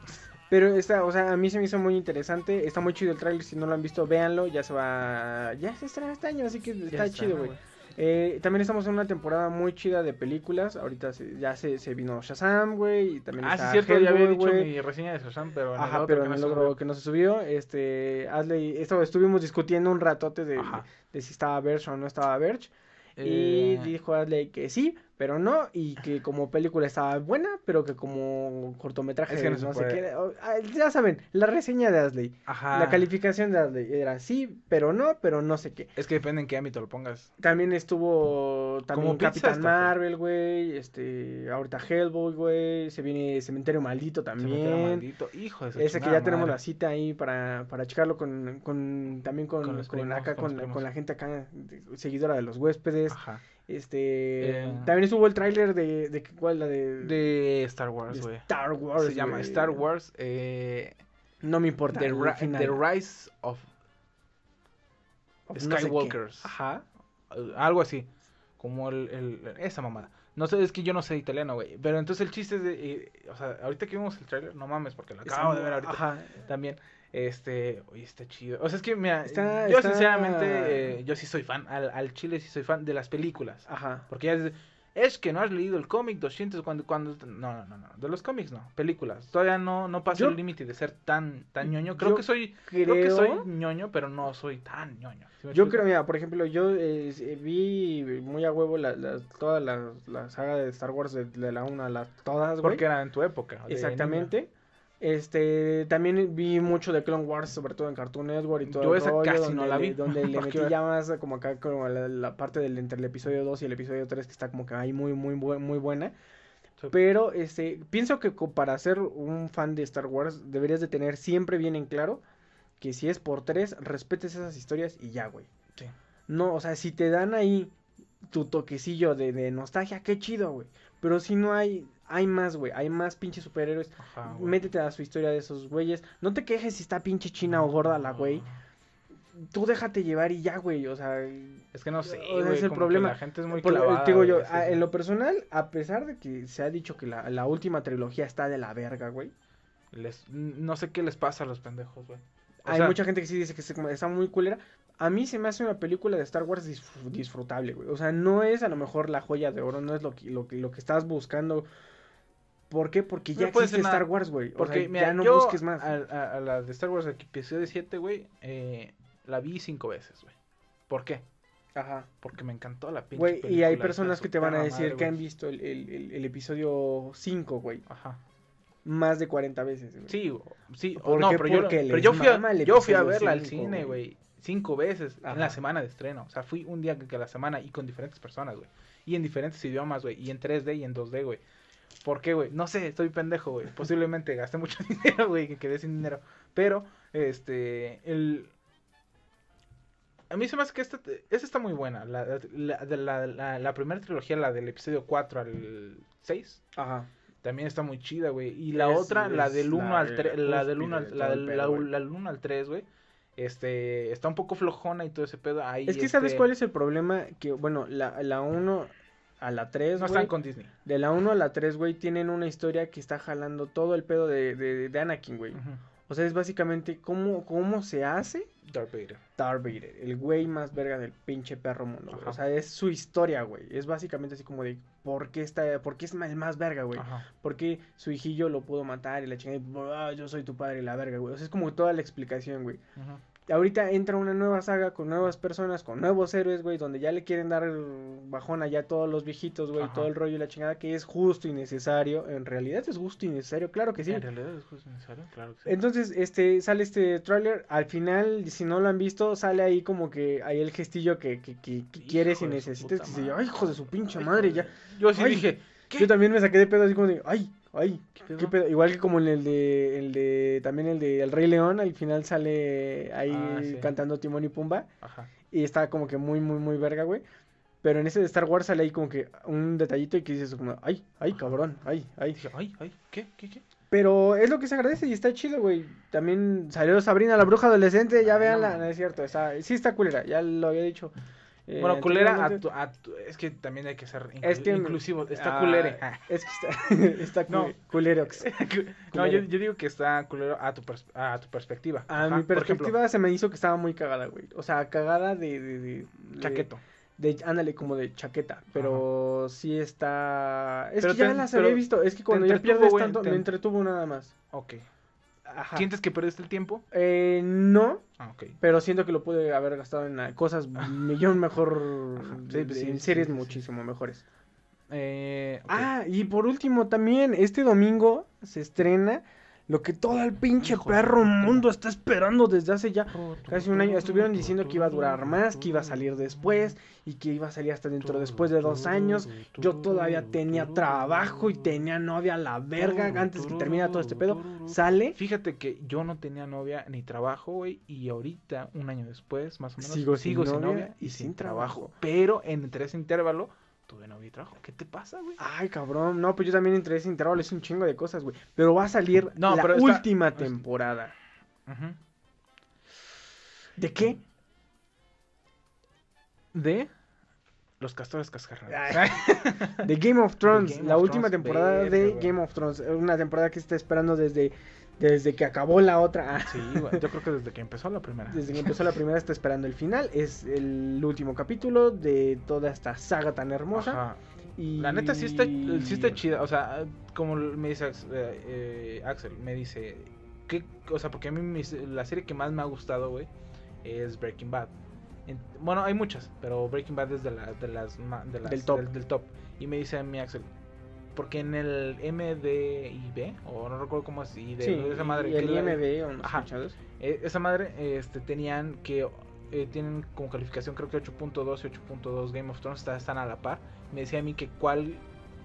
Pero esta, o sea, a mí se me hizo muy interesante. Está muy chido el tráiler. Si no lo han visto, véanlo. Ya se va. Ya se estrena este año, así que está está, chido, ¿no, güey. Eh, también estamos en una temporada muy chida de películas. Ahorita se- ya se, se vino Shazam, güey. Y también Ah, sí, está cierto, ya había dicho mi reseña de Shazam, pero en el Ajá, pero que no subió. que no se subió, este, hazle, esto estuvimos discutiendo un ratote de, de si estaba Verge o no estaba Verge, Eh, y dijo Adley que sí, pero no, y que como película estaba buena, pero que como cortometraje Es que no sé qué, ya saben, la reseña de Asley, Ajá. la calificación de Asley era sí, pero no, pero no sé qué. Es que depende en qué ámbito lo pongas. También estuvo también Como Capitán pues. Marvel, güey, este, ahorita Hellboy, güey, se viene Cementerio Maldito también. metieron maldito. Hijo de Ese que ya tenemos la cita ahí para, para checarlo con, con también con, Con los con primos, acá con con, la, gente acá seguidora de los huéspedes. Ajá. Este Eh. también estuvo el tráiler de, de cuál la de, De Star Wars, güey. Star Wars. Se llama. Star Wars eh, No me importa. The. The Rise of Of no sé qué. Skywalkers. Ajá. eh, Algo así. Como el, el- esa mamada. No sé, es que yo no sé italiano, güey. Pero entonces el chiste es de. eh, o sea, ahorita que vimos el trailer, no mames, porque lo acabo de ver ahorita Ajá. también. Este, oye, está chido. O sea, es que, mira, Está- yo está- sinceramente, eh, yo sí soy fan. Al, al chile sí soy fan de las películas. Ajá. Porque ya es, es que no has leído el cómic 200 cuando, cuando... No, no, no, no. De los cómics no. Películas. Todavía no, no paso Yo- el límite de ser tan, tan ñoño. Creo yo que soy... Creo, Creo que soy ñoño, pero no soy tan ñoño. ¿Sí me Yo creo, mira, por ejemplo, yo eh, eh, vi muy a huevo la, la- toda la, la saga de Star Wars de, de la 1 a la todas, güey. Porque era en tu época. Exactamente. Este, también vi mucho de Clone Wars, sobre todo en Cartoon Network y todo Yo el esa rollo, casi donde no la le- vi, donde le metí ya más como acá como la, la parte del entre el episodio 2 y el episodio 3 que está como que ahí muy muy muy buena. Sí. Pero este, pienso que para ser un fan de Star Wars deberías de tener siempre bien en claro que si es por tres, respetes esas historias y ya, güey. Sí. No, o sea, si te dan ahí tu toquecillo de, de nostalgia, qué chido, güey. Pero si no hay, hay más, güey. Hay más pinches superhéroes. Ajá. Métete a su historia de esos güeyes. No te quejes si está pinche china o gorda la güey. tú déjate llevar y ya, güey, o sea... Es que no sé, O sea, güey, es el problema. La gente es muy clavada. digo yo, a- en lo personal, a pesar de que se ha dicho que la, la última trilogía está de la verga, güey. Les- no sé qué les pasa a los pendejos, güey. Hay sea, mucha gente que sí dice que se- está muy culera. A mí se me hace una película de Star Wars disfr- disfrutable, güey. O sea, no es a lo mejor la joya de oro, no es lo que, lo que, lo que estás buscando. ¿Por qué? Porque No ya puede existe Star. Wars, güey. O Porque, sea, mira, ya no yo busques más. A, a- a la de Star Wars episodio 7, güey, eh, la vi cinco veces, güey. ¿Por qué? Ajá. Porque me encantó la pinche Güey, y hay personas que te van a decir madre, que han visto el, el- el- el episodio 5, güey. Ajá. Más de 40 veces, güey. Sí, sí. ¿Por no, qué? pero yo, pero fui a, yo fui verla al cine, güey. Cinco veces en la semana de estreno. O sea, fui un día que, que a la semana y con diferentes personas, güey. Y en diferentes idiomas, güey. Y en 3D y en 2D, güey. ¿Por qué, güey? No sé, estoy pendejo, güey. Posiblemente gasté mucho dinero, güey, que quedé sin dinero. Pero, este, el... A mí se me hace que esta, esta está muy buena. La, la, la, primera trilogía, la del episodio 4 al 6, Ajá. también está muy chida, güey. Y la Es- otra, la del 1 la- al 3, la del 1 cúspide al, del- pedo, la- güey. la del 1 al 3, güey. Este, está un poco flojona y todo ese pedo. Ahí, Es que ¿sabes este, cuál es el problema? Que, bueno, la, la 1 a la 3, No están con Disney. De la 1 a la 3, güey, tienen una historia que está jalando todo el pedo de, de, de Anakin, güey. O sea, es básicamente cómo, cómo se hace Darth Vader. Darth Vader, el güey más verga del pinche perro mundo, güey. Ajá. O sea, es su historia, güey. Es básicamente así como de por qué está, por qué es el más verga, güey. Ajá. por qué su hijillo lo pudo matar y la chingada, "Ah, yo soy tu padre y la verga, güey. O sea, es como toda la explicación, güey. Ujú. Ahorita entra una nueva saga con nuevas personas, con nuevos héroes, güey, donde ya le quieren dar bajón allá a todos los viejitos, güey, todo el rollo y la chingada, que es justo y necesario. En realidad es justo y necesario, claro que sí. En realidad es justo necesario, claro que sí. Entonces, este, sale este tráiler, al final, si no lo han visto, sale ahí como que ahí el gestillo que, que, que- que quieres y necesitas, que madre. ay, hijo de su pinche Ay, madre, ya. Yo sí dije, ¿qué? Yo también me saqué de pedo así como de, ay, ay, ¿Qué ¿Qué pedo? Igual que como en el de, el de, también el de El Rey León, al final sale ahí Ah, sí. cantando Timón y Pumba, Ajá. y está como que muy, muy, muy verga, güey. Pero en ese de Star Wars sale ahí como que un detallito y que dices como, ay, ay, Ajá. cabrón, ay, ay. Dije, ay, ay, ¿qué? ¿Qué? ¿Qué? Pero es lo que se agradece y está chido, güey. También salió Sabrina, la bruja adolescente, ya Ah, veanla, no. no es cierto, está, sí está culera, ya lo había dicho. Eh, Bueno, culera, a tu, a tu- es que también hay que ser inclu- Es que- inclusivo. Está Ah, culere. Es que está, está No. cul- culerox. no, yo, yo digo que está culero a tu, pers- a tu perspectiva. A Ajá, mi perspectiva se me hizo que estaba muy cagada, güey. O sea, cagada de... de, de- chaqueto. De, ándale, como de chaqueta. Pero sí está... Es Pero que ya te- las había visto. Es que cuando ya pierdes tanto, te- me entretuvo nada más. Ok. Ajá. ¿Sientes que perdiste el tiempo? Eh, no, Ah, pero siento que lo pude haber gastado en ah, cosas millón mejor... Ajá. de- Sí, de- sí, en series sí, muchísimo mejores. Eh. Ah, y por último también, este domingo se estrena lo que todo el pinche perro mundo está esperando desde hace ya casi un año. Estuvieron diciendo que iba a durar más, que iba a salir después y que iba a salir hasta dentro después de dos años. Yo todavía tenía trabajo y tenía novia a la verga antes que termine todo este pedo. Sale, Fíjate que yo no tenía novia ni trabajo, güey, y ahorita, un año después, más o menos, Sigo sin sin novia novia y sin trabajo. trabajo. Pero entre ese intervalo, tuve novia y trabajo. ¿Qué te pasa, güey? ay cabrón, no, pues yo también entré ese intervalo, es un chingo de cosas, güey. Pero va a salir No, la pero última temporada. ¿De qué? De los castores cascarrabias. De Game of Thrones, Game la of última Thrones, temporada de güey. Game of Thrones. Una temporada que se está esperando desde, desde que acabó la otra. Ah, Sí. Yo creo que desde que empezó la primera. Desde que empezó la primera está esperando el final. Es el último capítulo de toda esta saga tan hermosa. Ajá. Y... La neta sí está, sí está chida, o sea, como me dice eh, eh, Axel, me dice, ¿qué, o sea, porque a mí mis- la serie que más me ha gustado, güey, es Breaking Bad. En- bueno, hay muchas, pero Breaking Bad es de, la- de las, de las Del top. Del, del top. Y me dice a mí Axel, porque en el MDIB, o no recuerdo cómo es, y de Sí, esa madre, y el la- IMD, ¿o no Ajá. eh, esa madre, este, tenían que eh, tienen como calificación creo que 8.2 y 8.2 Game of Thrones está- están a la par. Me decía a mí que cuál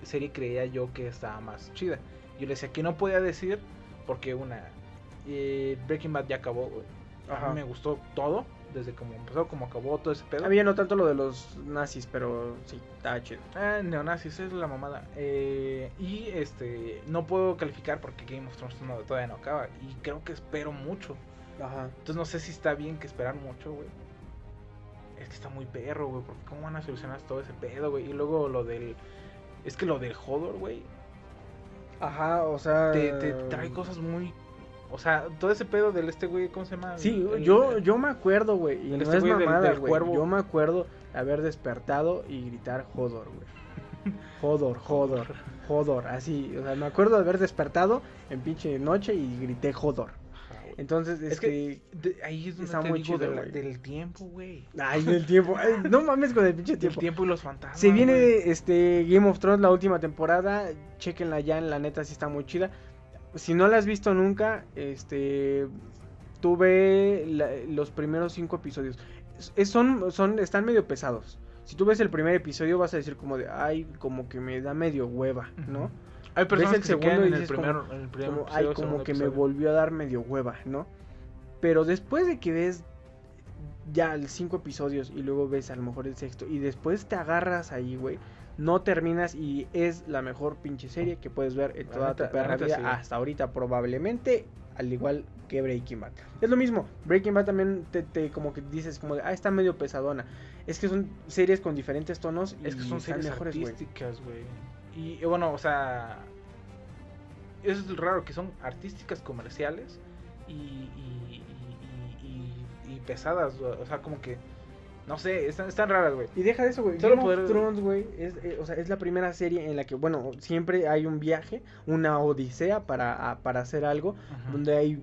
serie creía yo que estaba más chida. Yo le decía que no podía decir porque una eh, Breaking Bad ya acabó. güey. A Ajá. mí me gustó todo desde como empezó, como acabó todo ese pedo. Había no tanto lo de los nazis, pero sí, estaba chido. Ah, neonazis, es la mamada. Eh, y este, no puedo calificar porque Game of Thrones no- todavía no acaba. Y creo que espero mucho. Ajá. Entonces no sé si está bien que esperar mucho, güey. Es que está muy perro, güey. Porque ¿cómo van a solucionar todo ese pedo, güey? Y luego lo del. Es que lo del Hodor, güey. Ajá, o sea. Te, te trae cosas muy. O sea, todo ese pedo del este güey, ¿cómo se llama? Sí, El- yo, yo me acuerdo, güey. Y el no este es del- mamada, del güey. cuervo. Yo me acuerdo haber despertado y gritar Hodor, güey. Hodor, Hodor, Hodor. Así, o sea, me acuerdo de haber despertado en pinche noche y grité güey. Entonces, Es es que que. de- ahí es donde está te muy digo chido, de del tiempo, güey. Ay, el tiempo. Ay, no mames con el pinche Del tiempo. tiempo y los fantasmas. Se viene este Game of Thrones la última temporada, chequenla ya, en la neta sí está muy chida. Si no la has visto nunca, este tuve la- los primeros cinco episodios. Es- son, son, están medio pesados. Si tú ves el primer episodio vas a decir como de, ay, como que me da medio hueva, ¿no? Hay personas el que se segundo quedan y en el dices primer, como- en el primer Como, episodio, ay, como que me volvió a dar medio hueva, ¿no? Pero después de que ves ya el cinco episodios y luego ves a lo mejor el sexto y después te agarras ahí, güey, no terminas y es la mejor pinche serie que puedes ver en toda neta- tu perra neta vida sí. hasta ahorita probablemente, al igual que Breaking Bad. Es lo mismo, Breaking Bad también te, te como que dices como de, ah, está medio pesadona. Es que son series con diferentes tonos y Es que son series mejores, artísticas, güey. Y bueno, o sea. Eso es raro, que son artísticas comerciales y, y, y- pesadas, o sea, como que. No sé, están, están raras, güey. Y deja de eso, güey. Solo Game poder- of Thrones, güey, es, eh, o sea, es la primera serie en la que, bueno, siempre hay un viaje, una odisea para, a- para hacer algo, Ajá. donde hay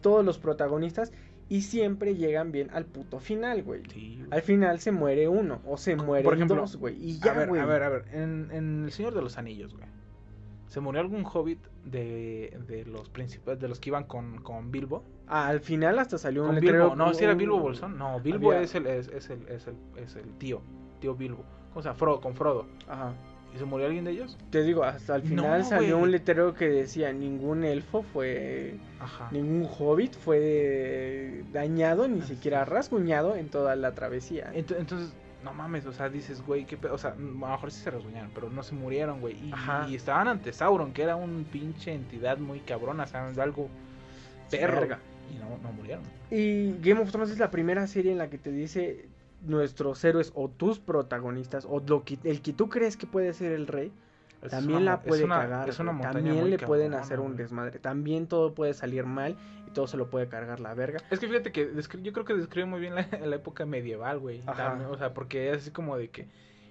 todos los protagonistas y siempre llegan bien al puto final, güey. Sí. Al final se muere uno o se mueren Por ejemplo, dos, güey. Y ya, a ver, güey. a ver, a ver. En, en El Señor de los Anillos, güey. ¿Se murió algún hobbit de, de los principales, de los que iban con, con Bilbo? Ah, al final hasta salió un. Bilbo, no, si era Bilbo Bolsón. No, Bilbo había- es, el, es, es el, es, el, es el tío, tío Bilbo. ¿Cómo se llama? Frodo, con Frodo. Ajá. ¿Y se murió alguien de ellos? Te digo, hasta el final No, salió un letrero que decía ningún elfo fue Ajá. ningún hobbit fue dañado ni siquiera rasguñado en toda la travesía. Ent- Entonces, no mames, o sea, dices, güey, qué pedo. O sea, a lo mejor sí se rasguñaron, pero no se murieron, güey. Y, Ajá. y estaban ante Sauron, que era un pinche entidad muy cabrona, o sea, algo perro. Y no, no murieron. Y Game of Thrones es la primera serie en la que te dice nuestros héroes o tus protagonistas o lo que, el que tú crees que puede ser el rey Es también una la puede una- cagar. también le pueden hacer un desmadre. También todo puede salir mal y todo se lo puede cargar la verga. Es que fíjate que yo creo que describe muy bien la, la época medieval, güey. O sea, porque es así como de que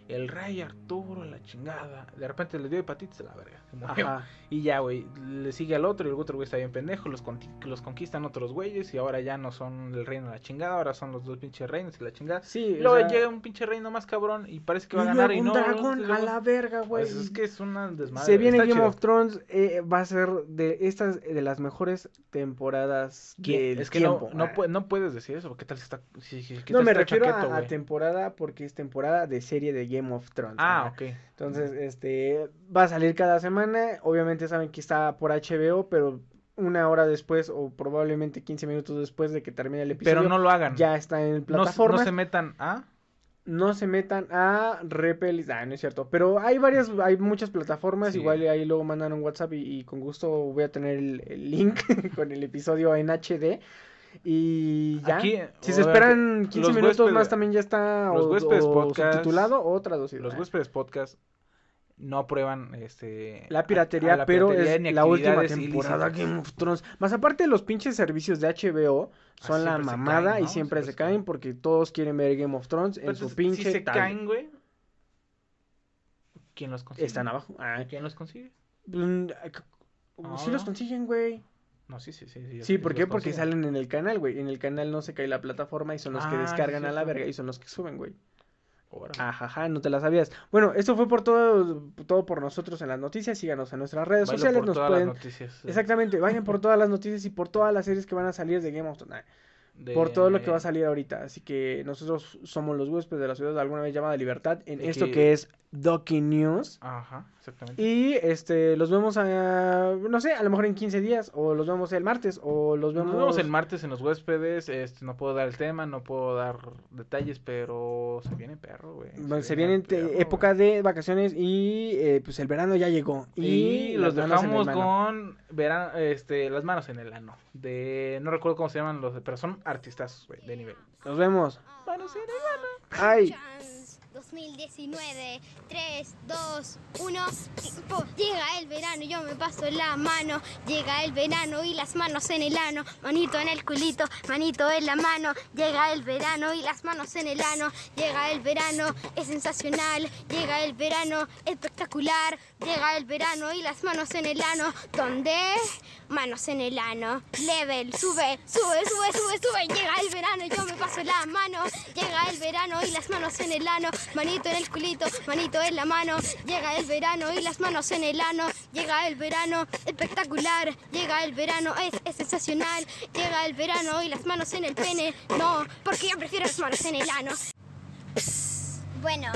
el rey Arturo, la chingada, de repente le dio hepatitis a la verga. se murió. Ajá. Y ya, güey, le sigue al otro y el otro güey está bien pendejo, los, conti- los conquistan otros güeyes y ahora ya no son el reino de la chingada, ahora son los dos pinches reinos y la chingada. Sí, luego sea, llega un pinche reino más cabrón y parece que va a ganar y no. un dragón a la verga, güey. Pues es que es una desmadre. Se viene Game chido. of Thrones, eh, va a ser de estas de las mejores temporadas que tiempo. no, no, Ah. no puedes decir eso, porque qué tal si está. si- si- No, me refiero a- chaqueto, a, güey? temporada porque es temporada de serie de Game of Thrones. Ah, ok. Entonces, este, va a salir cada semana. Obviamente saben que está por HBO, pero una hora después o probablemente 15 minutos después de que termine el episodio, Pero no lo hagan. ya está en no, plataformas. no se metan a. no se metan a Repel, ah, no es cierto, pero hay varias, hay muchas plataformas, Sí. igual ahí luego mandan un WhatsApp y, y con gusto voy a tener el, el link con el episodio en HD y ya. Aquí, si se esperan 15 los minutos huéspedes- más también ya está los o, huéspedes o podcast- subtitulado o traducido. Los Ah. huéspedes podcast no aprueban este La piratería, a la pero piratería es la última temporada ilícitas. Game of Thrones. Más aparte los pinches servicios de HBO son Ah, la mamada caen, y siempre, Siempre se se caen caen. porque todos quieren ver Game of Thrones en su pinche si se caen, güey. ¿Quién los consigue? Están abajo. Ah, ¿Quién los consigue? Mm, Sí los Ah. consiguen, güey. No, sí, sí, sí. sí, ¿por qué? Porque salen en el canal, güey. En el canal no se cae la plataforma y son los que Ah, sí, descargan a la verga y son los que suben, güey. Ajaja, no te la sabías. Bueno, esto fue por todo, todo por nosotros en las noticias. Síganos en nuestras redes Bailo sociales. por Nos todas pueden. las noticias. Exactamente, vayan por todas las noticias y por todas las series que van a salir de Game of Thrones. De- Por todo lo que va a salir ahorita. Así que nosotros somos los huéspedes de la ciudad de alguna vez llamada Libertad en De esto que- que es Doki News. Ajá, exactamente. Y este, los vemos a, no sé, a lo mejor en 15 días, o los vemos el martes, o los vemos... Nos vemos el martes en los huéspedes. Este, no puedo dar el tema, no puedo dar detalles, pero se viene perro, güey. Bueno, Se viene perro, época de vacaciones y eh, pues el verano ya llegó. Y, Y los dejamos con verano, este, las manos en el ano. De, no recuerdo cómo se llaman los, pero son artistas, güey, de nivel. Nos vemos. Manos en el ano. Ay. Chance 2019, 3, 2, 1, tiempo. Llega el verano, yo me paso la mano. Llega el verano y las manos en el ano. Manito en el culito, manito en la mano. Llega el verano y las manos en el ano. Llega el verano, es sensacional. Llega el verano, espectacular. Llega el verano y las manos en el ano. ¿Dónde? Manos en el ano. Level, sube, sube, sube, sube, sube. Llega el verano, yo me paso la mano. Llega el verano y las manos en el ano. Manito en el culito, manito en la mano. Llega el verano y las manos en el ano. Llega el verano, espectacular. Llega el verano, es, es sensacional. Llega el verano y las manos en el pene. No, porque yo prefiero las manos en el ano. Bueno,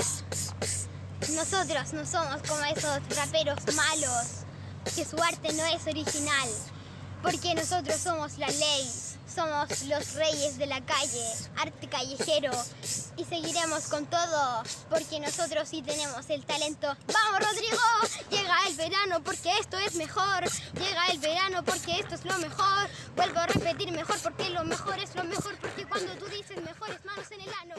nosotros no somos como esos raperos malos, que su arte no es original, porque nosotros somos la ley, somos los reyes de la calle, arte callejero, y seguiremos con todo, porque nosotros sí tenemos el talento. ¡Vamos, Rodrigo! Llega el verano porque esto es mejor, llega el verano porque esto es lo mejor, vuelvo a repetir mejor porque lo mejor es lo mejor, porque cuando tú dices mejor es manos en el ano.